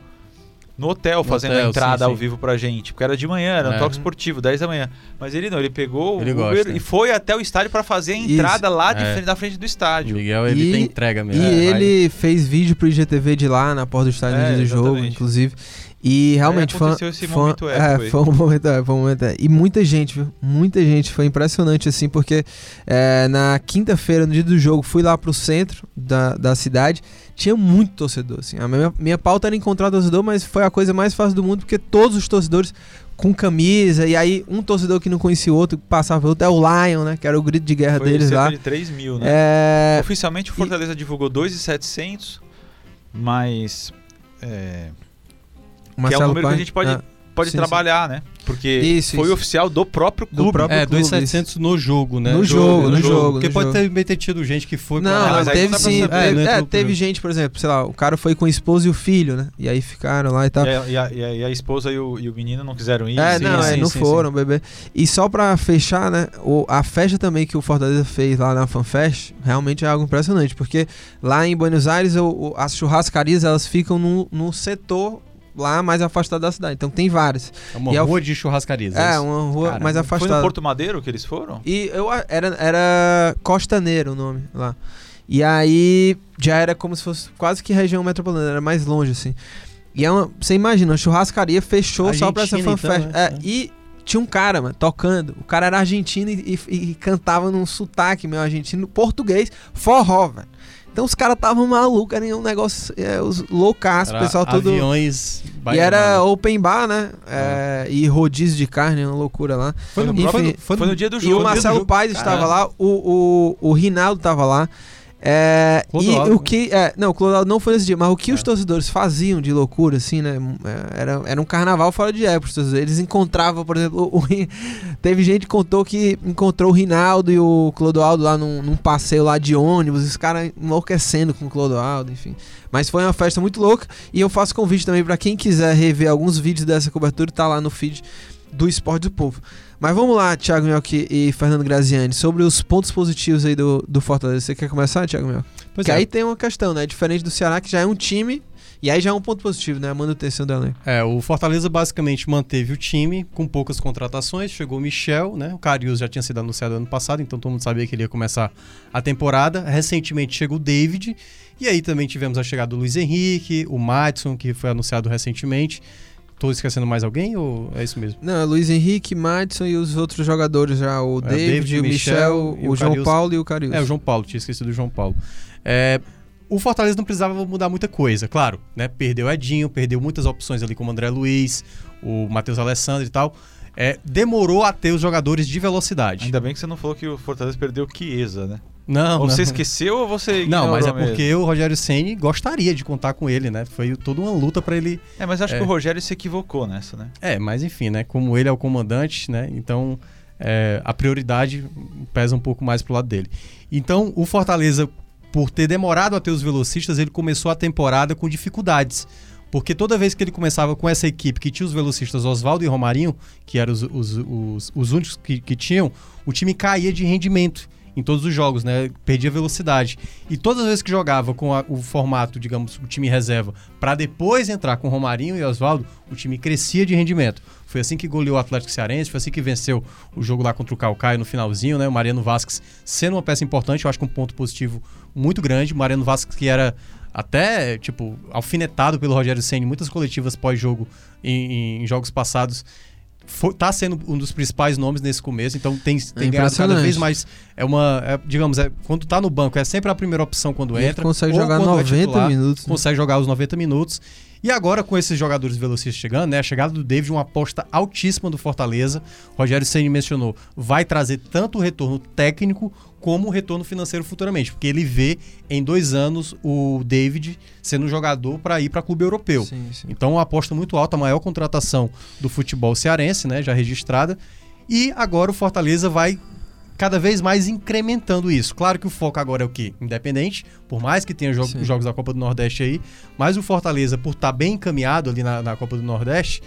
No hotel fazendo hotel, a entrada sim, ao sim. vivo pra gente, porque era de manhã, era um É. toque esportivo, 10 da manhã. Mas ele não, ele pegou Ele o Uber gosta. e foi até o estádio pra fazer a Isso. entrada lá de É. frente, da frente do O estádio. Miguel, ele E- tem entrega E mesmo. É, vai- ele fez vídeo pro IGTV de lá, na porta do estádio no É, dia do jogo, inclusive. E realmente foi, aconteceu esse foi, momento é, épico aí. foi um momento, é, foi um momento é. E muita gente, viu? Muita gente. Foi impressionante, assim, porque é, na quinta-feira, no dia do jogo, fui lá pro centro da, da cidade. Tinha muito torcedor, assim. A minha, minha pauta era encontrar torcedor, mas foi a coisa mais fácil do mundo, porque todos os torcedores com camisa, e aí um torcedor que não conhecia o outro, passava outro, é o Lion, né? Que era o grito de guerra Foi deles lá. de 3 mil, né? É, Oficialmente o Fortaleza divulgou 2,700, mas. É, que é o Marcelo número que a Pai- gente pode, ah, pode sim, trabalhar, né? Porque Isso, foi isso. oficial do próprio Do clube. próprio É, clube, 2,700 no jogo, né? No jogo, no jogo, Porque no pode jogo. ter, ter tido gente que foi pra Não, não, mas aí teve pra sim. É, é, entrou teve gente, por exemplo, sei lá, o cara foi com a esposa e o filho, né? E aí ficaram lá e tal. E a, e a- e a- e a esposa e o, e o menino não quiseram ir. É, sim, não, sim, é, não sim, foram, bebê. E só pra fechar, né? O, a festa também que o Fortaleza fez lá na FanFest realmente é algo impressionante, porque lá em Buenos Aires o- o- as churrascarias elas ficam no, no setor lá mais afastado da cidade. Então tem várias. É uma E é o- rua de churrascarias. É, isso. uma rua Caramba. mais Foi afastada. no Porto Madeiro que eles foram? E eu era, era Costaneiro o nome lá. E aí já era como se fosse quase que região metropolitana, era mais longe, assim. E é uma, você imagina, a churrascaria fechou só pra essa Argentina, fanfest. então, é, né? E tinha um cara, mano, tocando. O cara era argentino e, e- e cantava num sotaque meio argentino, português, forró, velho. Então os caras estavam malucos, era um negócio, é, os loucaços, o Era pessoal todo. Aviões. E era open bar, né? É, E rodízio de carne, uma loucura lá. Foi no, Enfim, foi no- foi no dia do jogo. e o Marcelo. Paes estava lá, o, o, o Rinaldo estava lá. É, e Clodoaldo, o que. É, não, o Clodoaldo não foi nesse dia, mas o que os É. torcedores faziam de loucura, assim, né? é, Era, era um carnaval fora de época. os. Eles encontravam, por exemplo, o, [laughs] teve gente que contou que encontrou o Rinaldo e o Clodoaldo lá num, num passeio lá de ônibus, os caras enlouquecendo com o Clodoaldo, enfim. Mas foi uma festa muito louca e eu faço convite também para quem quiser rever alguns vídeos dessa cobertura, tá lá no feed do Esporte do Povo. Mas vamos lá, Thiago Melk e Fernando Graziani, sobre os pontos positivos aí do, do Fortaleza. Você quer começar, Thiago Melk? Pois Porque é. aí tem uma questão, né? Diferente do Ceará, que já é um time, e aí já é um ponto positivo, né? A manutenção do elenco. É, o Fortaleza basicamente manteve o time com poucas contratações. Chegou o Michel, né? O Carius já tinha sido anunciado ano passado, então todo mundo sabia que ele ia começar a temporada. Recentemente chegou o David. E aí também tivemos a chegada do Luiz Henrique, o Madison, que foi anunciado recentemente. Tô esquecendo mais alguém ou é isso mesmo? Não, é Luiz Henrique, Madison e os outros jogadores já, o David, É, David, o Michel, Michel o, o João Carius. Paulo e o Carius. É, o João Paulo, tinha esquecido do João Paulo. É, o Fortaleza não precisava mudar muita coisa, claro, né? Perdeu o Edinho, perdeu muitas opções ali como o André Luiz, o Matheus Alessandro e tal. É, demorou a ter os jogadores de velocidade. Ainda bem que você não falou que o Fortaleza perdeu o Chiesa, né? Não, ou não. você esqueceu ou você Não, mas é ignorou porque o Rogério Ceni gostaria de contar com ele, né? Foi toda uma luta pra ele. mesmo? É, mas acho É. que o Rogério se equivocou nessa, né? É, mas enfim, né? Como ele é o comandante, né? Então é, a prioridade pesa um pouco mais pro lado dele. Então o Fortaleza, por ter demorado a ter os velocistas, ele começou a temporada com dificuldades. Porque toda vez que ele começava com essa equipe que tinha os velocistas Oswaldo e Romarinho, que eram os, os, os, os únicos que, que tinham, o time caía de rendimento. Em todos os jogos, né? Perdia velocidade. E todas as vezes que jogava com a- o formato, digamos, o time reserva, para depois entrar com Romarinho e Oswaldo, o time crescia de rendimento. Foi assim que goleou o Atlético Cearense, foi assim que venceu o jogo lá contra o Calcaia no finalzinho, né? O Mariano Vasquez sendo uma peça importante, eu acho que um ponto positivo muito grande. O Mariano Vasquez que era até, tipo, alfinetado pelo Rogério Senna em muitas coletivas pós-jogo em, em jogos passados. Foi, tá sendo um dos principais nomes nesse começo, então tem, tem ganhado cada vez mais. É uma. é, digamos, é, quando tá no banco, é sempre a primeira opção quando E entra. consegue jogar quando é 90 titular, minutos. né? Consegue jogar os 90 minutos. E agora, com esses jogadores velocistas chegando, né? A chegada do David, uma aposta altíssima do Fortaleza. O Rogério Senni mencionou, vai trazer tanto o retorno técnico como o retorno financeiro futuramente. Porque ele vê em dois anos o David sendo um jogador para ir para clube europeu. Sim, sim. Então, uma aposta muito alta, a maior contratação do futebol cearense, né? Já registrada. E agora o Fortaleza vai cada vez mais incrementando isso. Claro que o foco agora é o quê? Independente, por mais que tenha jo- Sim. jogos da Copa do Nordeste aí, mas o Fortaleza, por estar bem encaminhado ali na, na Copa do Nordeste,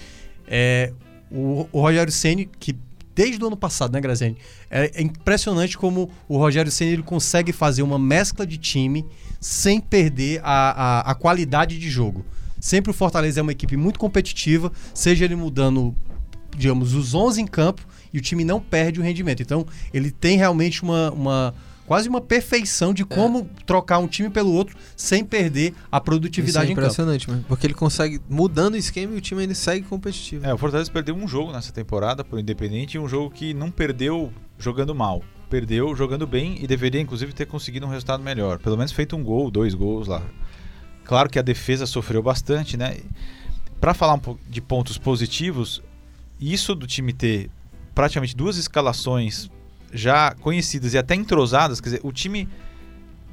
é, o, o Rogério Ceni que desde o ano passado, né, Graziani? É, é impressionante como o Rogério Ceni ele consegue fazer uma mescla de time sem perder a, a, a qualidade de jogo. Sempre o Fortaleza é uma equipe muito competitiva, seja ele mudando, digamos, os 11 em campo e o time não perde o rendimento. Então, ele tem realmente uma, uma quase uma perfeição de como trocar um time pelo outro sem perder a Isso produtividade é em campo. impressionante, mano. Porque ele consegue, mudando o esquema e o time ainda segue competitivo. É, o Fortaleza perdeu um jogo nessa temporada pro Independente e um jogo que não perdeu jogando mal. Perdeu jogando bem e deveria, inclusive, ter conseguido um resultado melhor. Pelo menos feito um gol, dois gols lá. Claro que a defesa sofreu bastante, né? Para falar um pouco de pontos positivos, isso do time ter praticamente duas escalações já conhecidas e até entrosadas, quer dizer, o time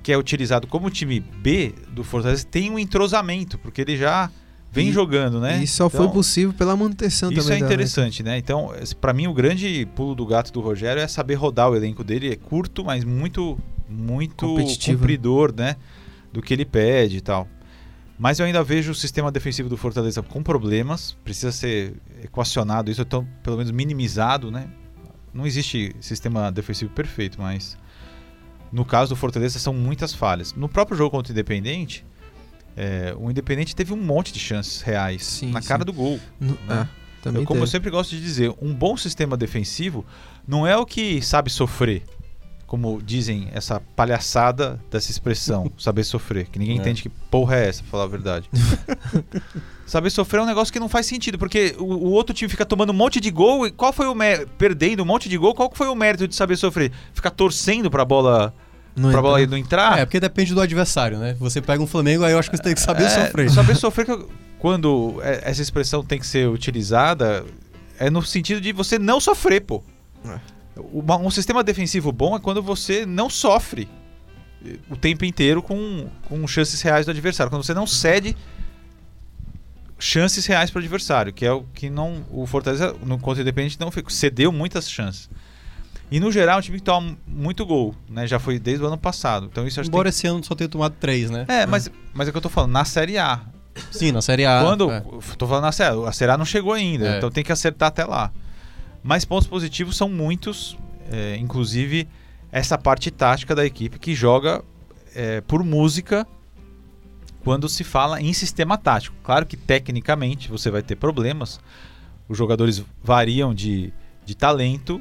que é utilizado como time B do Fortaleza tem um entrosamento, porque ele já vem E- jogando, né? E só foi Então- possível pela manutenção isso também. é da- interessante, né? Então, pra mim, o grande pulo do gato do Rogério é saber rodar o elenco dele. É curto, mas muito, muito cumpridor, né? Do que ele pede e tal. Mas eu ainda vejo o sistema defensivo do Fortaleza com problemas. Precisa ser equacionado, isso então, pelo menos minimizado, né? Não existe sistema defensivo perfeito, mas no caso do Fortaleza são muitas falhas. No próprio jogo contra o Independente, é, o Independente teve um monte de chances reais Sim, na sim. cara do gol. No- né? também Eu, como eu teve. sempre gosto de dizer, um bom sistema defensivo não é o que sabe sofrer, como dizem essa palhaçada dessa expressão, [laughs] saber sofrer, que ninguém É. entende que porra é essa, pra falar a verdade. [laughs] saber sofrer é um negócio que não faz sentido, porque o, o outro time fica tomando um monte de gol e qual foi o mé- perdendo um monte de gol, qual foi o mérito de saber sofrer? Ficar torcendo pra bola, Não pra bola não entrar? É, porque depende do adversário, né? Você pega um Flamengo, aí eu acho que você tem que saber É, sofrer. Saber sofrer, eu- quando é- essa expressão tem que ser utilizada, é no sentido de você não sofrer, pô. É. Uma- um sistema defensivo bom é quando você não sofre eh, o tempo inteiro com, com chances reais do adversário. Quando você não cede chances reais para o adversário, que é o que não o Fortaleza no contra Independente não cedeu muitas chances. E no geral, é um time que toma muito gol, né? Já foi desde o ano passado. Então isso acho que Embora esse ano só tenha tomado três, né? É, mas, mas é o que eu tô falando, na Série A. Sim, na Série A. Quando. é. Tô falando na Série A, a Série A não chegou ainda, É. então tem que acertar até lá. Mas pontos positivos são muitos, é, inclusive essa parte tática da equipe que joga é, por música quando se fala em sistema tático. Claro que tecnicamente você vai ter problemas, os jogadores variam de, de talento,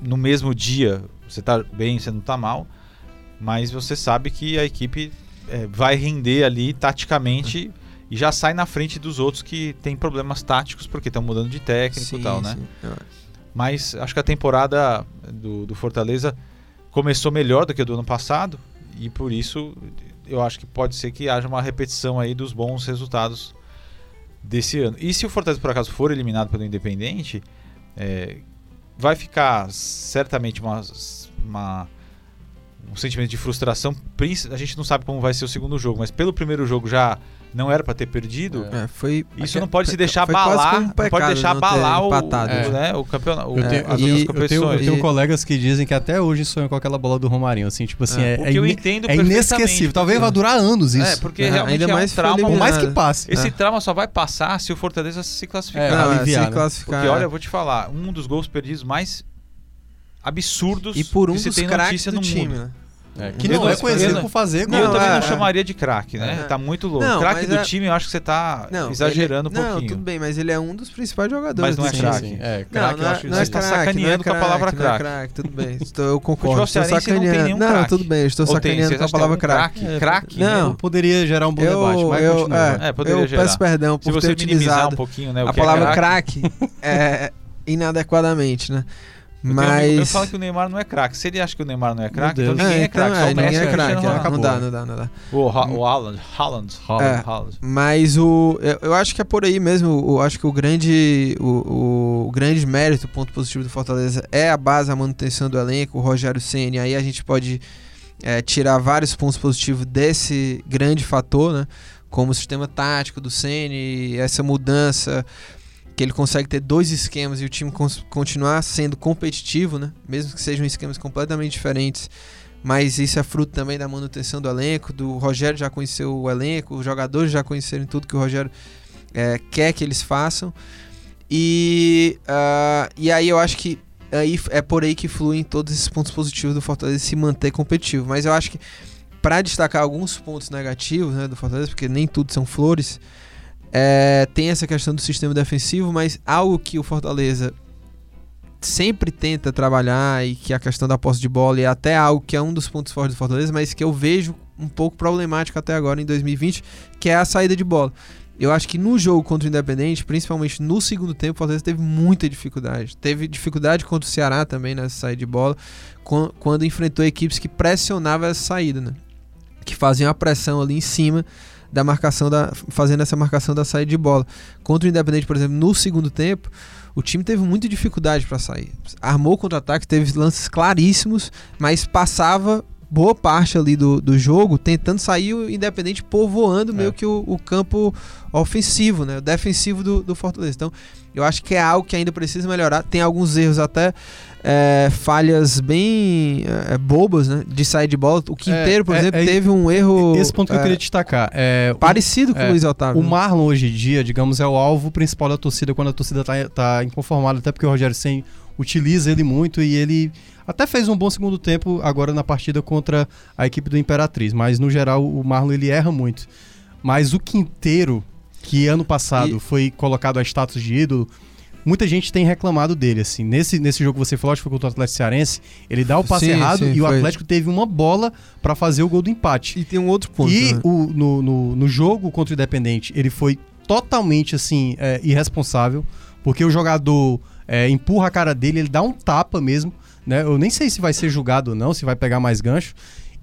no mesmo dia você tá bem, você não tá mal, mas você sabe que a equipe é, vai render ali taticamente e já sai na frente dos outros que tem problemas táticos porque estão mudando de técnico e Sim, tal, né? sim. Mas acho que a temporada do, do Fortaleza começou melhor do que a do ano passado e por isso eu acho que pode ser que haja uma repetição aí dos bons resultados desse ano. E se o Fortaleza por acaso for eliminado pelo Independente, é, vai ficar certamente uma, uma- um sentimento de frustração. A gente não sabe como vai ser o segundo jogo, mas pelo primeiro jogo já não era para ter perdido. É, foi, Isso não pode se deixar abalar, um não pode deixar abalar o, É. né, o campeonato, Eu tenho, É, as e- eu tenho- eu tenho E- colegas que dizem que até hoje sonham com aquela bola do Romarinho, assim, tipo assim, É, é, o é ine- é inesquecível. Talvez vá durar anos isso. É, porque É, realmente ainda é mais um foi trauma. Por mais que eliminado. passe. Esse É. trauma só vai passar se o Fortaleza se classificar. É, Não, é, aliviar, se né? classificar. Porque olha, eu vou te falar, um dos gols perdidos mais absurdos E por um que se dos tem notícia do no time, mundo. né? É, que Eu não é não- conhecido não- por fazer Não, eu Não, também é, não é. chamaria de craque, né? É. Tá muito louco. Não, craque do é- time, eu acho que você tá Não, exagerando ele- um Não, pouquinho. tudo bem, mas ele é um dos principais jogadores. Mas não é do Sim, time. craque. É, Não, craque não, eu é, acho não é você está sacaneando não é com a palavra craque, não é tudo bem. [laughs] Estou, eu concordo. Estou não sacaneando. Não, craque. tudo bem, estou sacaneando com a palavra craque. craque? Não. Poderia gerar um bom debate, mas continua. é, É, eu peço perdão por ter utilizado né, a é palavra craque, [laughs] é, inadequadamente, né? Eu um Mas. que fala que o Neymar não é craque. Se ele acha que o Neymar não é craque, então ninguém É, é craque. então, é, ninguém é craque. É. Não dá, não dá, não dá. O, Ha- o Haaland. Haaland. Haaland. É. Haaland. Mas o. Eu, eu acho que é por aí mesmo. Eu acho que o grande. O, o grande mérito, o ponto positivo do Fortaleza é a base, a manutenção do elenco, o Rogério Ceni. Aí a gente pode é, tirar vários pontos positivos desse grande fator, né? Como o sistema tático do Ceni, essa mudança que ele consegue ter dois esquemas e o time continuar sendo competitivo, né? Mesmo que sejam esquemas completamente diferentes. Mas isso é fruto também da manutenção do elenco, do Rogério já conheceu o elenco, os jogadores já conheceram tudo que o Rogério é, quer que eles façam. E, ah, e aí eu acho que aí é por aí que fluem todos esses pontos positivos do Fortaleza se manter competitivo. Mas eu acho que para destacar alguns pontos negativos né, do Fortaleza, porque nem tudo são flores, é, tem essa questão do sistema defensivo, mas algo que o Fortaleza sempre tenta trabalhar e que a questão da posse de bola é até algo que é um dos pontos fortes do Fortaleza, mas que eu vejo um pouco problemático até agora em 2020, que é a saída de bola. Eu acho que no jogo contra o Independente, principalmente no segundo tempo, o Fortaleza teve muita dificuldade. Teve dificuldade contra o Ceará também nessa saída de bola, quan- quando enfrentou equipes que pressionavam essa saída, né? Que faziam a pressão ali em cima da marcação da fazendo essa marcação da saída de bola. Contra o Independente, por exemplo, no segundo tempo, o time teve muita dificuldade para sair. Armou contra-ataque, teve lances claríssimos, mas passava boa parte ali do, do jogo tentando sair o Independente povoando meio que o, o campo ofensivo, né? O defensivo do, do Fortaleza. Então, eu acho que é algo que ainda precisa melhorar. Tem alguns erros até é, falhas bem é, bobas, né? De sair de bola. O Quinteiro, por é- exemplo, é- teve um erro Esse ponto que eu é, queria destacar. É, parecido com é, o Luiz Otávio. O né? Marlon hoje em dia, digamos, é o alvo principal da torcida quando a torcida tá, tá inconformada, até porque o Rogério Sen utiliza ele muito e ele até fez um bom segundo tempo agora na partida contra a equipe do Imperatriz, mas no geral o Marlon ele erra muito. Mas o Quinteiro, que ano passado E- foi colocado a status de ídolo, muita gente tem reclamado dele, assim. Nesse, nesse jogo que você falou, acho que foi contra o Atlético Cearense, ele dá o passe Sim, errado sim, e o foi. Atlético teve uma bola pra fazer o gol do empate. E tem um outro ponto. E né? o, no, no, no jogo contra o Independente, ele foi totalmente assim, é, irresponsável, porque o jogador é, empurra a cara dele, ele dá um tapa mesmo, né? Eu nem sei se vai ser julgado ou não, se vai pegar mais gancho.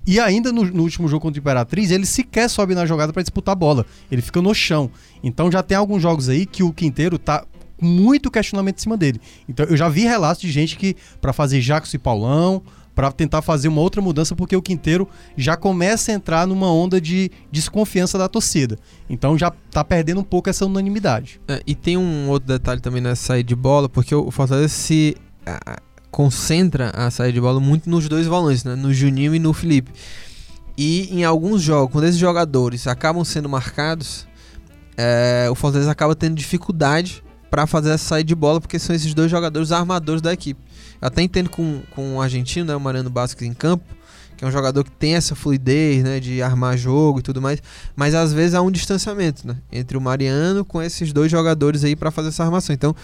E ainda no, no último jogo contra o Imperatriz, ele sequer sobe na jogada para disputar a bola. Ele fica no chão. Então já tem alguns jogos aí que o Quinteiro tá muito questionamento em cima dele. Então eu já vi relatos de gente que para fazer Jacos e Paulão, para tentar fazer uma outra mudança, porque o Quinteiro já começa a entrar numa onda de desconfiança da torcida. Então já tá perdendo um pouco essa unanimidade. É, e tem um outro detalhe também nessa saída de bola, porque o Fortaleza se concentra a saída de bola muito nos dois volantes, né? no Juninho e no Felipe. E em alguns jogos, quando esses jogadores acabam sendo marcados, é, o Fortaleza acaba tendo dificuldade para fazer essa saída de bola, porque são esses dois jogadores armadores da equipe. Eu até entendo com, com o argentino, né, o Mariano Basques em campo, que é um jogador que tem essa fluidez, né, de armar jogo e tudo mais, mas às vezes há um distanciamento, né, entre o Mariano com esses dois jogadores aí para fazer essa armação. Então,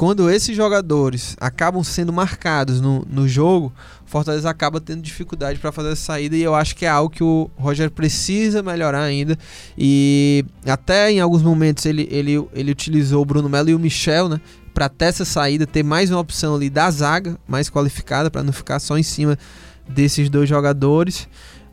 quando esses jogadores acabam sendo marcados no, no jogo, Fortaleza acaba tendo dificuldade para fazer essa saída e eu acho que é algo que o Rogério precisa melhorar ainda. E até em alguns momentos ele, ele, ele utilizou o Bruno Melo e o Michel, né? Para ter essa saída, ter mais uma opção ali da zaga mais qualificada, para não ficar só em cima desses dois jogadores.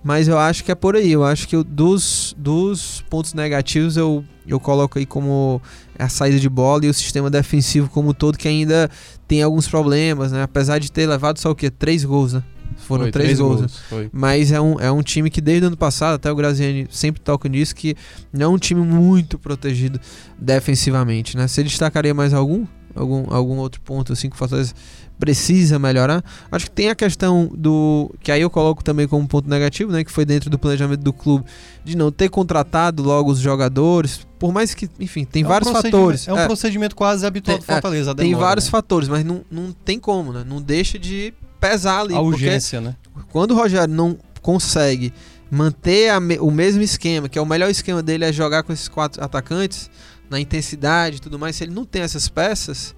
Mas eu acho que é por aí. Eu acho que eu- dos, dos pontos negativos eu, eu coloco aí como a saída de bola e o sistema defensivo como um todo, que ainda tem alguns problemas, né? Apesar de ter levado só o quê? Três gols, né? Foram Foi, três, gols. né? Foi. Mas é um, é um time que desde o ano passado, até o Graziani sempre toca nisso, que não é um time muito protegido defensivamente, né? Você destacaria mais algum? Algum, algum outro ponto assim que o Fortaleza precisa melhorar? Acho que tem a questão do. que aí eu coloco também como ponto negativo, né? Que foi dentro do planejamento do clube de não ter contratado logo os jogadores. Por mais que, enfim, tem É um vários procedimento- fatores. É um É, procedimento quase habitual Tem- do Fortaleza. a tem demora, vários né? fatores, mas não, não tem como, né? Não deixa de pesar ali. A urgência, né? quando o Rogério não consegue manter a o mesmo esquema, que é o melhor esquema dele é jogar com esses quatro atacantes, na intensidade e tudo mais, se ele não tem essas peças,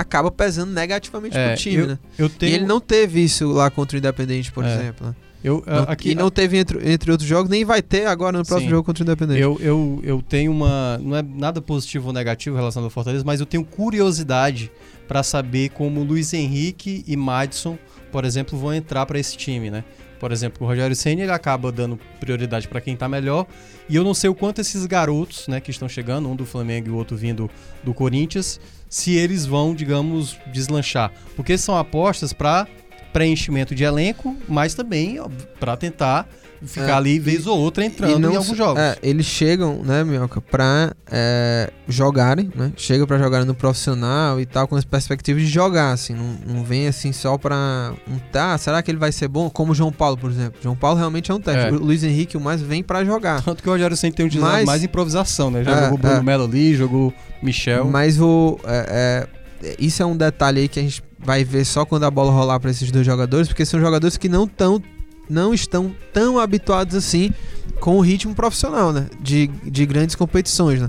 acaba pesando negativamente É, pro time, eu, né? eu tenho. E ele não teve isso lá contra o Independente, por É. exemplo. né? eu, Não- aqui, e não teve entre, entre outros jogos, nem vai ter agora no próximo Sim. jogo contra o Independente. Eu, eu, eu tenho uma. Não é nada positivo ou negativo em relação ao Fortaleza, mas eu tenho curiosidade para saber como Luiz Henrique e Madison, por exemplo, vão entrar para esse time, né? Por exemplo, o Rogério Senna ele acaba dando prioridade para quem tá melhor, e eu não sei o quanto esses garotos, né, que estão chegando, um do Flamengo e o outro vindo do Corinthians, se eles vão, digamos, deslanchar, porque são apostas para preenchimento de elenco, mas também para tentar ficar É, ali vez ou outra entrando não em alguns jogos. É, eles chegam, né, Mioca, pra é, jogarem, né? Chega pra jogarem no profissional e tal, com as perspectivas de jogar, assim. Não, não vem assim só pra. Um, tá, será que ele vai ser bom? Como o João Paulo, por exemplo. João Paulo realmente é um teste. É. O Luiz Henrique, o mais, vem pra jogar. Tanto que o Rogério sempre tem utilizado Mas- mais improvisação, né? Já É, jogou Bruno é. Melo ali, jogou Michel. Mas o. é, é, isso é um detalhe aí que a gente vai ver só quando a bola rolar pra esses dois jogadores, porque são jogadores que não tão, não estão tão habituados assim com o ritmo profissional, né? De, de grandes competições, né?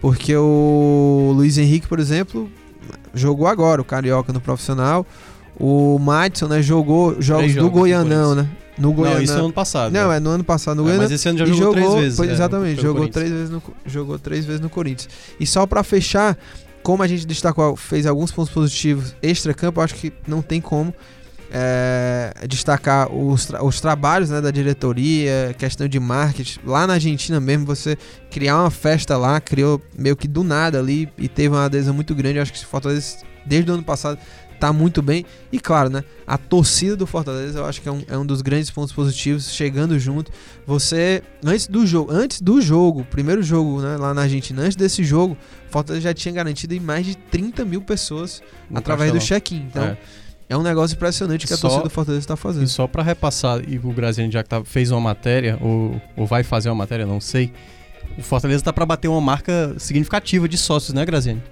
Porque o Luiz Henrique, por exemplo, jogou agora o Carioca no profissional. O Madison, né, jogou jogos do Goianão, né? No Goianão. Não, isso é ano passado. Não, né? é no ano passado no É, Goianão. mas esse ano já E jogou, três vezes. pois, é, exatamente, jogou três, vezes no, jogou três vezes no Corinthians. E só pra fechar, como a gente destacou, fez alguns pontos positivos extra-campo, acho que não tem como é, destacar os, tra- os trabalhos né, da diretoria, questão de marketing. Lá na Argentina mesmo, você criar uma festa lá, criou meio que do nada ali e teve uma adesão muito grande. Acho que Fortaleza, desde o ano passado, tá muito bem. E claro, né? A torcida do Fortaleza eu acho que é um, é um dos grandes pontos positivos, chegando junto. Você, antes do jogo, antes do jogo, primeiro jogo né, lá na Argentina, antes desse jogo, Fortaleza já tinha garantido em mais de 30 mil pessoas No através do Castelão. check-in. Então, É. é. um negócio impressionante que a Só- torcida do Fortaleza está fazendo. E só pra repassar, e o Graziani já que tá, fez uma matéria, ou, ou vai fazer uma matéria, não sei. O Fortaleza tá pra bater uma marca significativa de sócios, né, Graziani?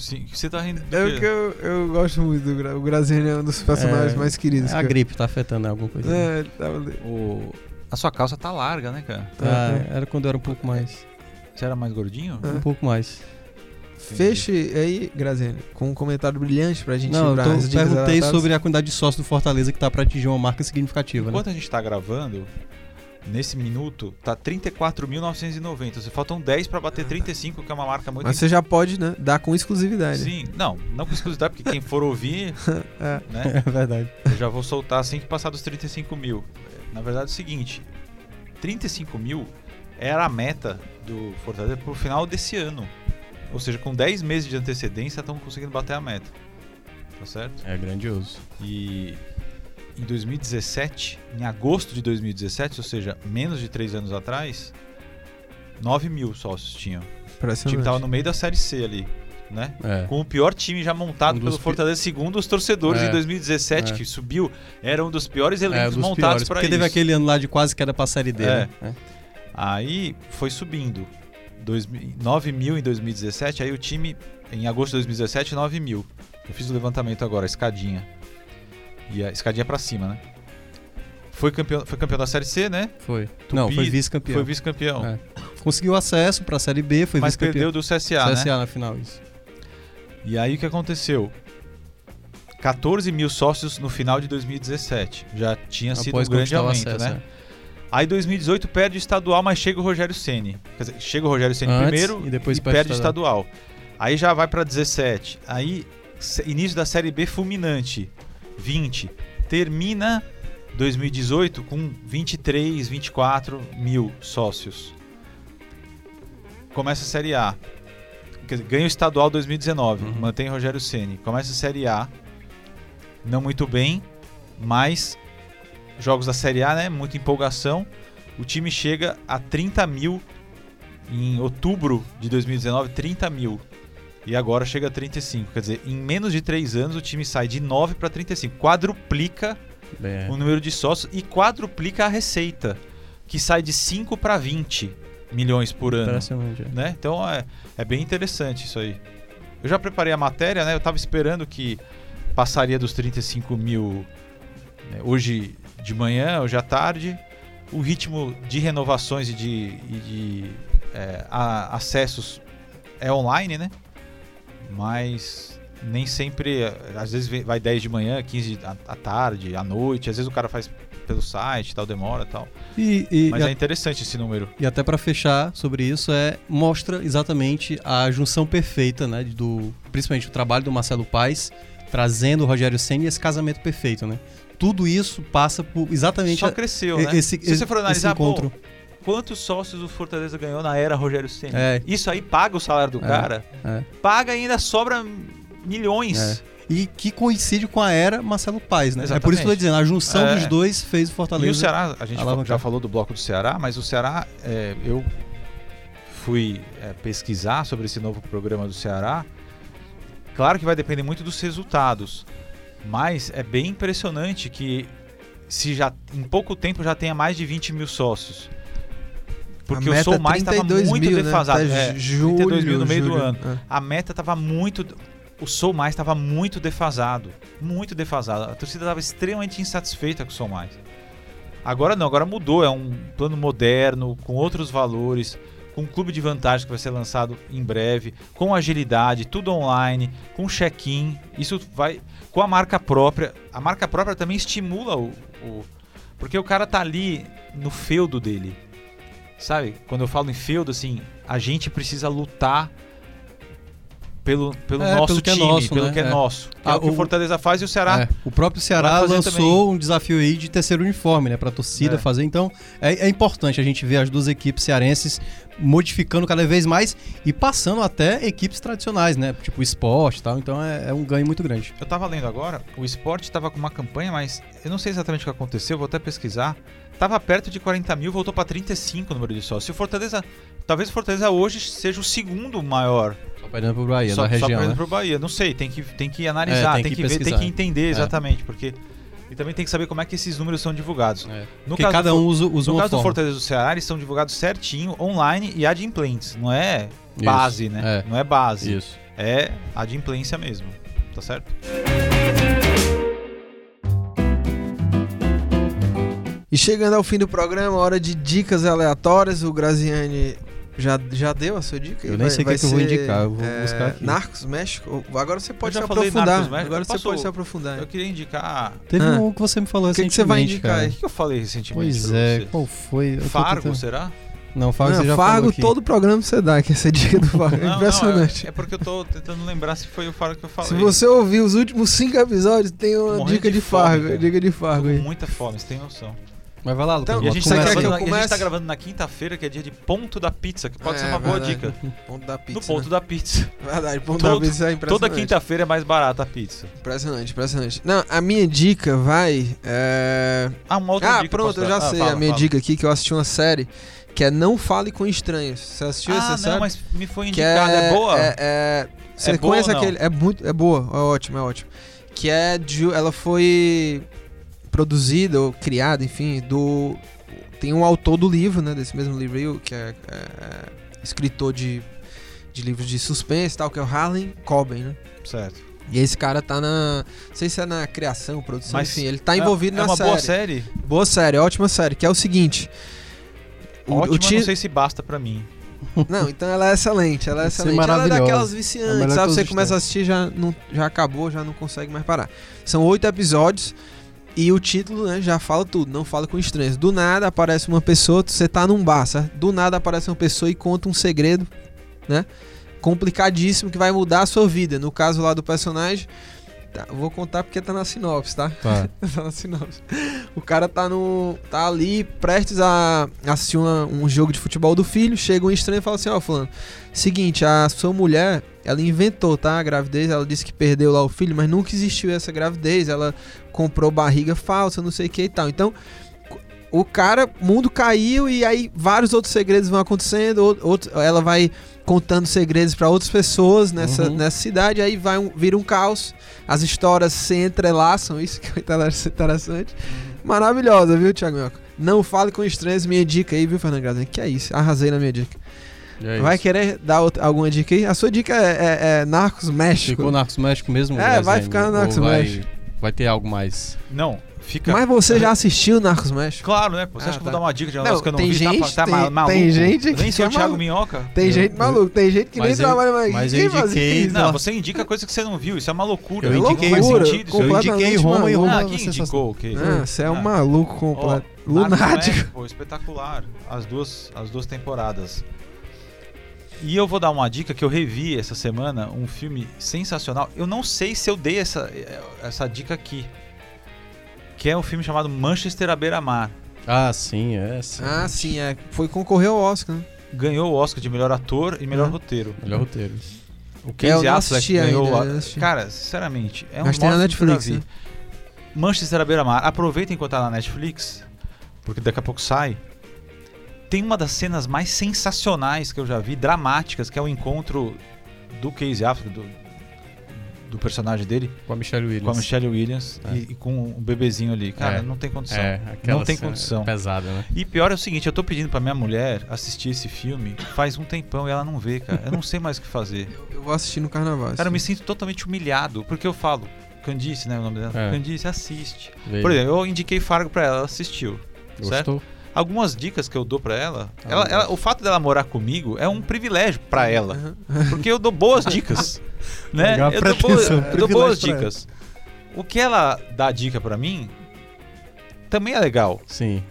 Sim, você tá rindo. do É que eu, eu gosto muito do Gra- O Graziani é um dos personagens É, mais queridos. a que eu- gripe tá afetando alguma coisa. É, ele tava ali. O- A sua calça tá larga, né, cara? Ah, era quando eu era um pouco mais. Você era mais gordinho? É. Um pouco mais. Feche aí, Graziani, com um comentário brilhante pra gente Não, lembrar eu tô, perguntei sobre a quantidade de sócios do Fortaleza que tá pra atingir uma marca significativa, né? Enquanto a gente tá gravando, nesse minuto, tá 34.990. Você faltam 10 pra bater 35, que é uma marca muito Mas você já pode, né, dar com exclusividade. Sim, não, não com exclusividade, porque quem for ouvir, [laughs] É. né? É verdade. Eu já vou soltar assim que passar dos 35 mil. Na verdade é o seguinte: 35 mil era a meta do Fortaleza pro final desse ano. Ou seja, com 10 meses de antecedência estão conseguindo bater a meta. Tá certo? É grandioso. E em 2017, em agosto de 2017, ou seja, menos de 3 anos atrás, 9 mil sócios tinham. O time tava no meio da Série C ali, né? É. com o pior time já montado Um pelo Fortaleza, segundo os torcedores É. em 2017, É. que subiu, era um dos piores É, elencos dos montados para porque isso. teve aquele ano lá de quase queda pra Série D, É. né? Aí foi subindo. Dois, mi- 9 mil em 2017, aí o time, em agosto de 2017, 9 mil. Eu fiz o levantamento agora, a escadinha. E a escadinha pra cima, né? Foi campeão, foi campeão da Série C, né? Foi. Não, foi vice-campeão. Foi vice-campeão. É. Conseguiu acesso pra Série B, foi mas vice-campeão. perdeu do CSA, né? CSA na final, isso. E aí o que aconteceu? 14 mil sócios no final de 2017. Já tinha sido Após um grande aumento, acesso, né? Aí 2018 perde o estadual, mas chega o Rogério Ceni. Quer dizer, chega o Rogério Ceni primeiro e depois e perde o o estadual. Aí já vai pra 17. Aí início da Série B fulminante, 20. Termina 2018 com 23, 24 mil sócios. Começa a Série A. Dizer, ganha o estadual 2019, Uhum. mantém Rogério Ceni. Começa a Série A, não muito bem, mas jogos da Série A, né? Muita empolgação. O time chega a 30 mil em outubro de 2019, 30 mil. E agora chega a 35. Quer dizer, em menos de 3 anos o time sai de 9 para 35. Quadruplica É. o número de sócios e quadruplica a receita, que sai de 5 para 20 milhões por ano. É. Né? Então é, é bem interessante isso aí. Eu já preparei a matéria, né? Eu tava esperando que passaria dos 35 mil né, hoje de manhã, hoje à tarde. O ritmo de renovações e de, e de é, a- acessos é online, né? Mas nem sempre, às vezes vai 10 de manhã, 15 à tarde, à noite, às vezes o cara faz pelo site, tal, demora, tal. E, e- Mas e é interessante esse número. E até pra fechar sobre isso é mostra exatamente a junção perfeita, né, do principalmente o trabalho do Marcelo Paes trazendo o Rogério Ceni e esse casamento perfeito, né? Tudo isso passa por exatamente Só a- cresceu, e- né? esse, Se você for esse analisar, pô, encontro. Quantos sócios o Fortaleza ganhou na era Rogério Ceni? É. Isso aí paga o salário do É, cara? é. Paga e ainda sobra milhões. E que coincide com a era Marcelo Paes, né? É por Exatamente. isso que eu tô dizendo, a junção É. dos dois fez o Fortaleza. E o Ceará, a gente alavancar. já falou do bloco do Ceará, mas o Ceará, é, eu fui é, pesquisar sobre esse novo programa do Ceará. Claro que vai depender muito dos resultados, mas é bem impressionante que se já em pouco tempo já tenha mais de 20 mil sócios. Porque o Sou Mais estava 32 muito mil, né? defasado. Até É, julho, 32 mil no meio do julho. ano. É. A meta estava muito. O Sou Mais estava muito defasado. Muito defasado. A torcida estava extremamente insatisfeita com o Sou Mais. Agora não, agora mudou. É um plano moderno, com outros valores, com um clube de vantagem que vai ser lançado em breve, com agilidade, tudo online, com check-in. Isso vai. Com a marca própria. A marca própria também estimula o. o- porque o cara tá ali no feudo dele. Sabe? Quando eu falo em feudo, assim, a gente precisa lutar pelo, pelo É, nosso pelo que é time, nosso, pelo né? que é, É. nosso. Que é Ah, o que o Fortaleza faz e o Ceará É, o próprio Ceará lançou também. um desafio aí de terceiro uniforme, né, pra torcida É. fazer. Então, é, é importante a gente ver as duas equipes cearenses modificando cada vez mais e passando até equipes tradicionais, né, tipo esporte e tal. Então, é, é um ganho muito grande. Eu tava lendo agora, o esporte tava com uma campanha, mas eu não sei exatamente o que aconteceu, vou até pesquisar. Tava perto de 40 mil, voltou pra 35 o número de sócios. Se o Fortaleza. Talvez o Fortaleza hoje seja o segundo maior. Só perdendo pro Bahia, só, da só região, perdendo né? pro Bahia. Não sei, tem que, tem que analisar, É, tem tem, que que, ver, tem que entender É. exatamente, porque. E também tem que saber como é que esses números são divulgados. É. No Porque caso cada do um usa, usa No caso do forma. Fortaleza do Ceará, eles são divulgados certinho, online e adimplentes. Não é Isso, base, né? é. Não é base. Isso. É adimplência mesmo. Tá certo? E chegando ao fim do programa, hora de dicas aleatórias. O Graziani já, já deu a sua dica? Eu nem sei o que é que eu vou ser, indicar, eu vou é, buscar aqui. Narcos, México. Agora você pode Eu se aprofundar. Agora você Posso- pode se aprofundar. Eu queria indicar. Teve Ah. um que você me falou O que que recentemente, você vai indicar cara. aí? O que eu falei recentemente? Pois é, qual foi? Eu Fargo, tentando- será? Não, Fargo Não, você já Fargo, falou aqui. todo programa você dá, que essa é dica do [laughs] Fargo. É impressionante. Não, é, é porque eu tô tentando lembrar se foi o Fargo que eu falei. Se você ouvir os últimos cinco episódios, tem uma Morrendo dica de de, fome, Fargo. cara. dica de Tô Fargo com aí. muita fome, você tem noção. Mas vai lá, Lucas. Então, E a gente, Você tá quer que gravando, eu a gente tá gravando na quinta-feira, que é dia de ponto da pizza, que pode É, ser uma boa verdade. dica. [laughs] Ponto da pizza. no ponto né? da pizza. Verdade, ponto Todo- da pizza é impressionante. Toda quinta-feira é mais barata a pizza. Impressionante, impressionante. Não, a minha dica vai. É... Ah, uma outra Ah, dica. pronto, eu já? Ah, sei. fala, a minha fala. dica aqui que eu assisti uma série que é Não Fale com Estranhos. Você assistiu Ah, essa não, série? mas me foi que indicada. É, boa? É, é- Você É boa conhece ou não? aquele. É muito. É boa, é ótimo, é ótimo. Que é de. Ela foi produzida ou criada, enfim, do. Tem um autor do livro, né? Desse mesmo livro aí, que é, é, escritor de, de livros de suspense e tal, que é o Harlan Coben, né? Certo. E esse cara tá na. Não sei se é na criação, produção, Mas enfim, ele tá envolvido é, na é uma série. boa série? Boa série, ótima série, que é o seguinte. O, Ótima, o ti- não sei se basta pra mim. [laughs] Não, então ela é excelente, ela é Isso é excelente. ela é daquelas É viciantes, sabe? Você começa a assistir, já, não, já acabou, já não consegue mais parar. São oito episódios e o título né, já fala tudo, não fala com estranhos. Do nada aparece uma pessoa, você tá num bar, certo? Do nada aparece uma pessoa e conta um segredo, né? Complicadíssimo que vai mudar a sua vida. No caso lá do personagem, tá, vou contar porque tá na sinopse, tá? Tá. [laughs] Tá na sinopse. O cara tá no. tá ali prestes a assistir uma- um jogo de futebol do filho. Chega um estranho e fala assim: Ó, Fulano, seguinte, a sua mulher, ela inventou, tá? A gravidez. Ela disse que perdeu lá o filho, mas nunca existiu essa gravidez. Ela comprou barriga falsa, não sei o que e tal. Então. O cara, mundo caiu e aí vários outros segredos vão acontecendo. ou- outro- ela vai contando segredos pra outras pessoas nessa, Uhum. nessa cidade. Aí vai um, vira um caos. As histórias se entrelaçam. Isso que é interessante. Maravilhosa, viu, Thiago Mioca? Não fale com estranhos, minha dica aí, viu, Fernando Graziani? Que é isso, arrasei na minha dica. É Vai querer dar outra- alguma dica aí? A sua dica é, é- é Narcos México. Ficou Narcos México mesmo? É, vai ficar no Narcos vai, México. Vai ter algo mais. Não, fica. Mas você já assistiu Narcos México? Claro, né? Você Ah, acha que eu tá. vou dar uma dica de um Não, negócio que eu não tem vi? Tá- gente- tá, tem- ma- maluco? tem gente Nem que sou é o Thiago maluco. Minhoca. Tem Eu- gente maluco, tem gente que nem Mas eu- trabalha mais. mas eu Quem faz indiquei- isso? Não, você indica coisa que você não viu. Isso é uma loucura. Eu Não indiquei faz loucura, sentido. Eu indiquei Roma e. Roma Ah, você quem indicou o quê? Ah, você é um Ah. maluco completo. Lunático. Espetacular. As duas, as duas temporadas. E eu vou dar uma dica que eu revi essa semana, um filme sensacional. Eu não sei se eu dei essa, essa dica aqui. Que é um filme chamado Manchester à beira-mar. Ah, sim, é. Sim. Ah, sim, é. Foi concorrer ao Oscar, né? Ganhou o Oscar de melhor ator e melhor Uhum. roteiro. Melhor roteiro. O É, Casey não Affleck assisti ganhou ainda, o- eu não assisti. Cara, sinceramente, é um Mas tem na Netflix, que eu né? Manchester à beira-mar. Aproveita enquanto tá na Netflix, porque daqui a pouco sai. Tem uma das cenas mais sensacionais que eu já vi, dramáticas, que é o encontro do Casey Affleck, do, do personagem dele, Com a Michelle Williams. com a Michelle Williams É. e, e com o bebezinho ali. Cara, É. não tem condição. É, aquela Não tem cena condição. Pesada, né? E pior é o seguinte, eu tô pedindo pra minha mulher assistir esse filme faz um tempão e ela não vê, cara. Eu não sei mais o que fazer. Eu vou assistir no carnaval. Cara, eu assim. me sinto totalmente humilhado, porque eu falo, Candice, né, o nome dela? É. Candice, assiste. Veio. Por exemplo, eu indiquei Fargo pra ela, ela assistiu. certo? Algumas dicas que eu dou pra ela, Ah, ela- ela- o fato dela morar comigo é um privilégio pra ela, porque eu dou boas dicas, [laughs] né? Legal, Eu dou, atenção, eu dou boas dicas. O que ela dá dica pra mim também é legal. Sim.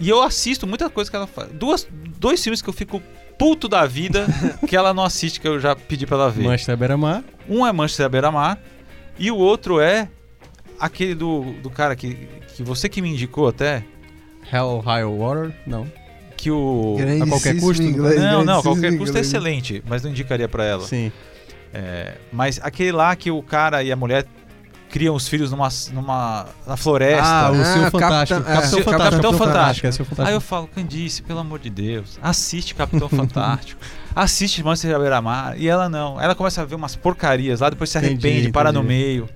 E eu assisto muita coisa que ela faz. Duas, dois filmes que eu fico puto da vida [laughs] que ela não assiste, que eu já pedi pra ela ver. Manchester à beira-mar. Um é Manchester à beira-mar e o outro é aquele do, do cara que, que você que me indicou até, Hell High Water. Não. que o... Grandíssimo qualquer custo? inglês, Não, não, qualquer custo é inglês. excelente, mas não indicaria pra ela. Sim. É, mas aquele lá que o cara e a mulher criam os filhos numa, numa na floresta. Ah, o Ah, Senhor Fantástico. Capitão- é, Capitão Capitão Fantástico. É, Aí eu falo, Candice, pelo amor de Deus, assiste Capitão [laughs] Fantástico, assiste Manchester à beira-mar. E ela não. Ela começa a ver umas porcarias lá, depois se Entendi, arrepende, para no entendi. meio.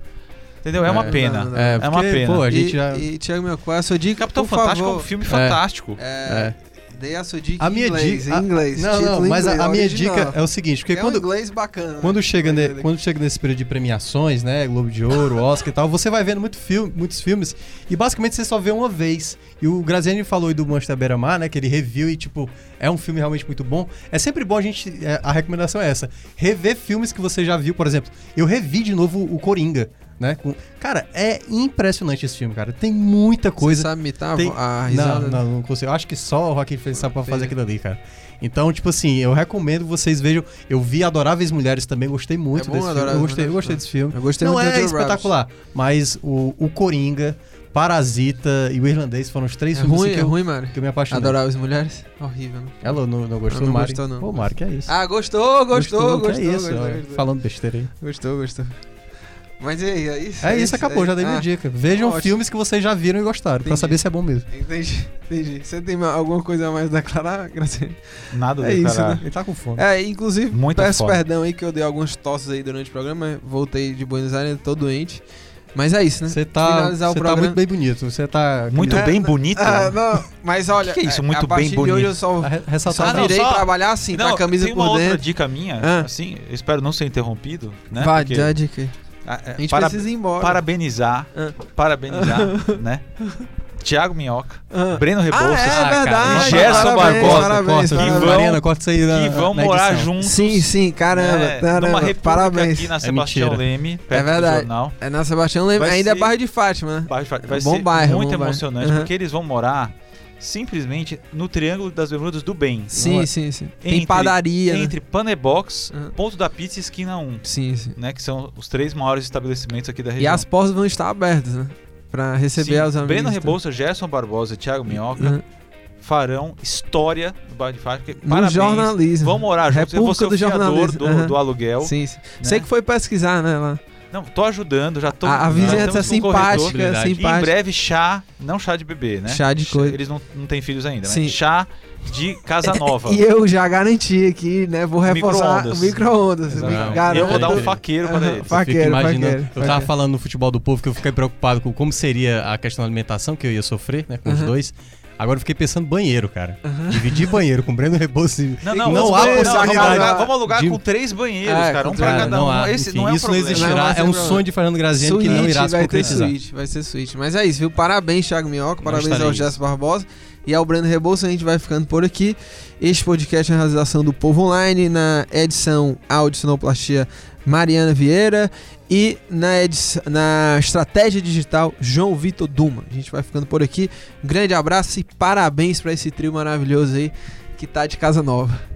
Entendeu? É, uma É, pena. não, não, não. É, É uma porque, pena. Pô, a E, gente já... e Thiago, meu, qual é a sua dica? Capitão Por Fantástico é favor, um filme É. fantástico. É, Dei a sua dica A em minha inglês, dica... em inglês. Não, não, mas a, inglês, a minha original. dica é o seguinte, porque é quando... um inglês bacana. Quando né? chega, [laughs] quando chega nesse período de premiações, né, Globo de Ouro, Oscar e tal, você vai vendo muito filme, muitos filmes e basicamente você só vê uma vez. E o Graziani falou aí do Manchester Beira-Mar, né, que ele reviu e tipo, é um filme realmente muito bom. É sempre bom a gente, é, a recomendação é essa, rever filmes que você já viu, por exemplo. Eu revi de novo o Coringa, né? com- Cara, é impressionante esse filme, cara. Tem muita coisa. Você sabe imitar a Tem- a Não, risada? não, não consigo. Eu acho que só o Joaquim Phoenix sabe pra fazer aquilo ali, cara. Então, tipo assim, eu recomendo que vocês vejam. Eu vi Adoráveis Mulheres também, gostei muito É bom desse filme. Eu gostei, eu gostei desse filme. Eu gostei Não muito é espetacular, mas o, o Coringa, Parasita e o Irlandês foram os três É filmes ruim, assim, que, é eu, ruim, mano. que eu me apaixonei. Adorar as mulheres? Horrível, né? Ela não, não gostou, Ah, não Mari? gostou, não. Pô, Mari, que é isso? Ah, gostou, gostou, gostou. que é isso? gostou, ó, gostou. Falando besteira aí. Gostou, gostou. Mas aí, é isso? É isso, acabou, já dei minha Ah, dica. Vejam ótimo. filmes que vocês já viram e gostaram, pra Entendi. saber se é bom mesmo. Entendi, entendi. Você tem ma- alguma coisa a mais a declarar, [laughs] Graciela? Nada É do isso, cara. né? Ele tá com fome. É, inclusive, Muita peço fome. perdão aí que eu dei algumas tosses aí durante o programa. Voltei de Buenos Aires, tô doente. Mas é isso, né? Você tá, o tá programa. muito bem bonito. Você tá. Muito É, bem não- bonito. Ah, não, mas olha, Que que é isso, é, muito a bem de bonito? hoje eu só, a só ressaltar Ah, não, virei só- trabalhar assim, com Não, a camisa tem por uma outra dentro. dica minha, Ah. assim, eu espero não ser interrompido, né? Vai, Porque, dá a dica é, A gente para- precisa ir embora. Parabenizar, Ah. parabenizar, né? Tiago Minhoca, Ah. Breno Rebouças, Ah, é Ah, verdade. Gerson parabéns, Barbosa, parabéns, que vão- Mariana, corta isso aí na, que vão na morar edição. juntos. Sim, sim, caramba, né, caramba. numa república parabéns. aqui na Sebastião mentira. Leme, perto É verdade. do jornal. É na Sebastião Leme, Vai ainda é ser- bairro de Fátima, né? Vai, vai- vai Bom ser bairro, muito bom bairro. emocionante, Uhum. porque eles vão morar simplesmente no Triângulo das Bermudas do Bem. Sim, Não- sim, sim. Tem Entre- padaria, né? Entre Panebox, Uhum. Ponto da Pizza e Esquina 1, Sim, sim. né? Que são os três maiores estabelecimentos aqui da E região. as portas vão estar abertas, né? Pra receber Sim, os amigos. Breno tá? Rebouça, Gerson Barbosa e Thiago Minhoca Uhum. farão história no bairro de Fátima. Parabéns. jornalismo. Vão morar juntos. Eu vou ser o República do do, Uhum. do aluguel. Sim, sim. né? Sei que foi pesquisar, né? Lá. Não, tô ajudando, já tô. a, a vizinhança é estamos no corredor. simpática. E em simpática. breve chá, não chá de bebê, né? Chá de coisa. Eles não, não têm filhos ainda, né? Sim. Chá de casa [laughs] nova. E eu já garanti aqui, né? Vou reforçar Micro-ondas. o micro-ondas. Exatamente. Me garanto. eu vou dar um faqueiro para eles. Faqueiro, imaginando. faqueiro, eu tava falando no futebol do povo que eu fiquei preocupado com como seria a questão da alimentação que eu ia sofrer, né, com os Uhum. dois. Agora eu fiquei pensando banheiro, cara. Dividir banheiro com Breno Rebouças. e- Não, não, não há banheiros, vamos possibilidade. alugar, vamos alugar de- com três banheiros, É, cara. Um pra cada não um. há. Esse Enfim, não é um isso não existirá. Não, vai é ser um problema. sonho de Fernando Graziani que não irá se vai ter concretizar. suíte, vai ser suíte. Mas é isso, viu? Parabéns, Thiago Minhoca, parabéns ao. Gerson Barbosa e ao Breno Rebouça. A gente vai ficando por aqui. Este podcast é a realização do Povo Online, na edição áudio sonoplastia Mariana Vieira e na, edição, na estratégia digital João Vitor Duma. A gente vai ficando por aqui. Grande abraço e parabéns para esse trio maravilhoso aí que tá de casa nova.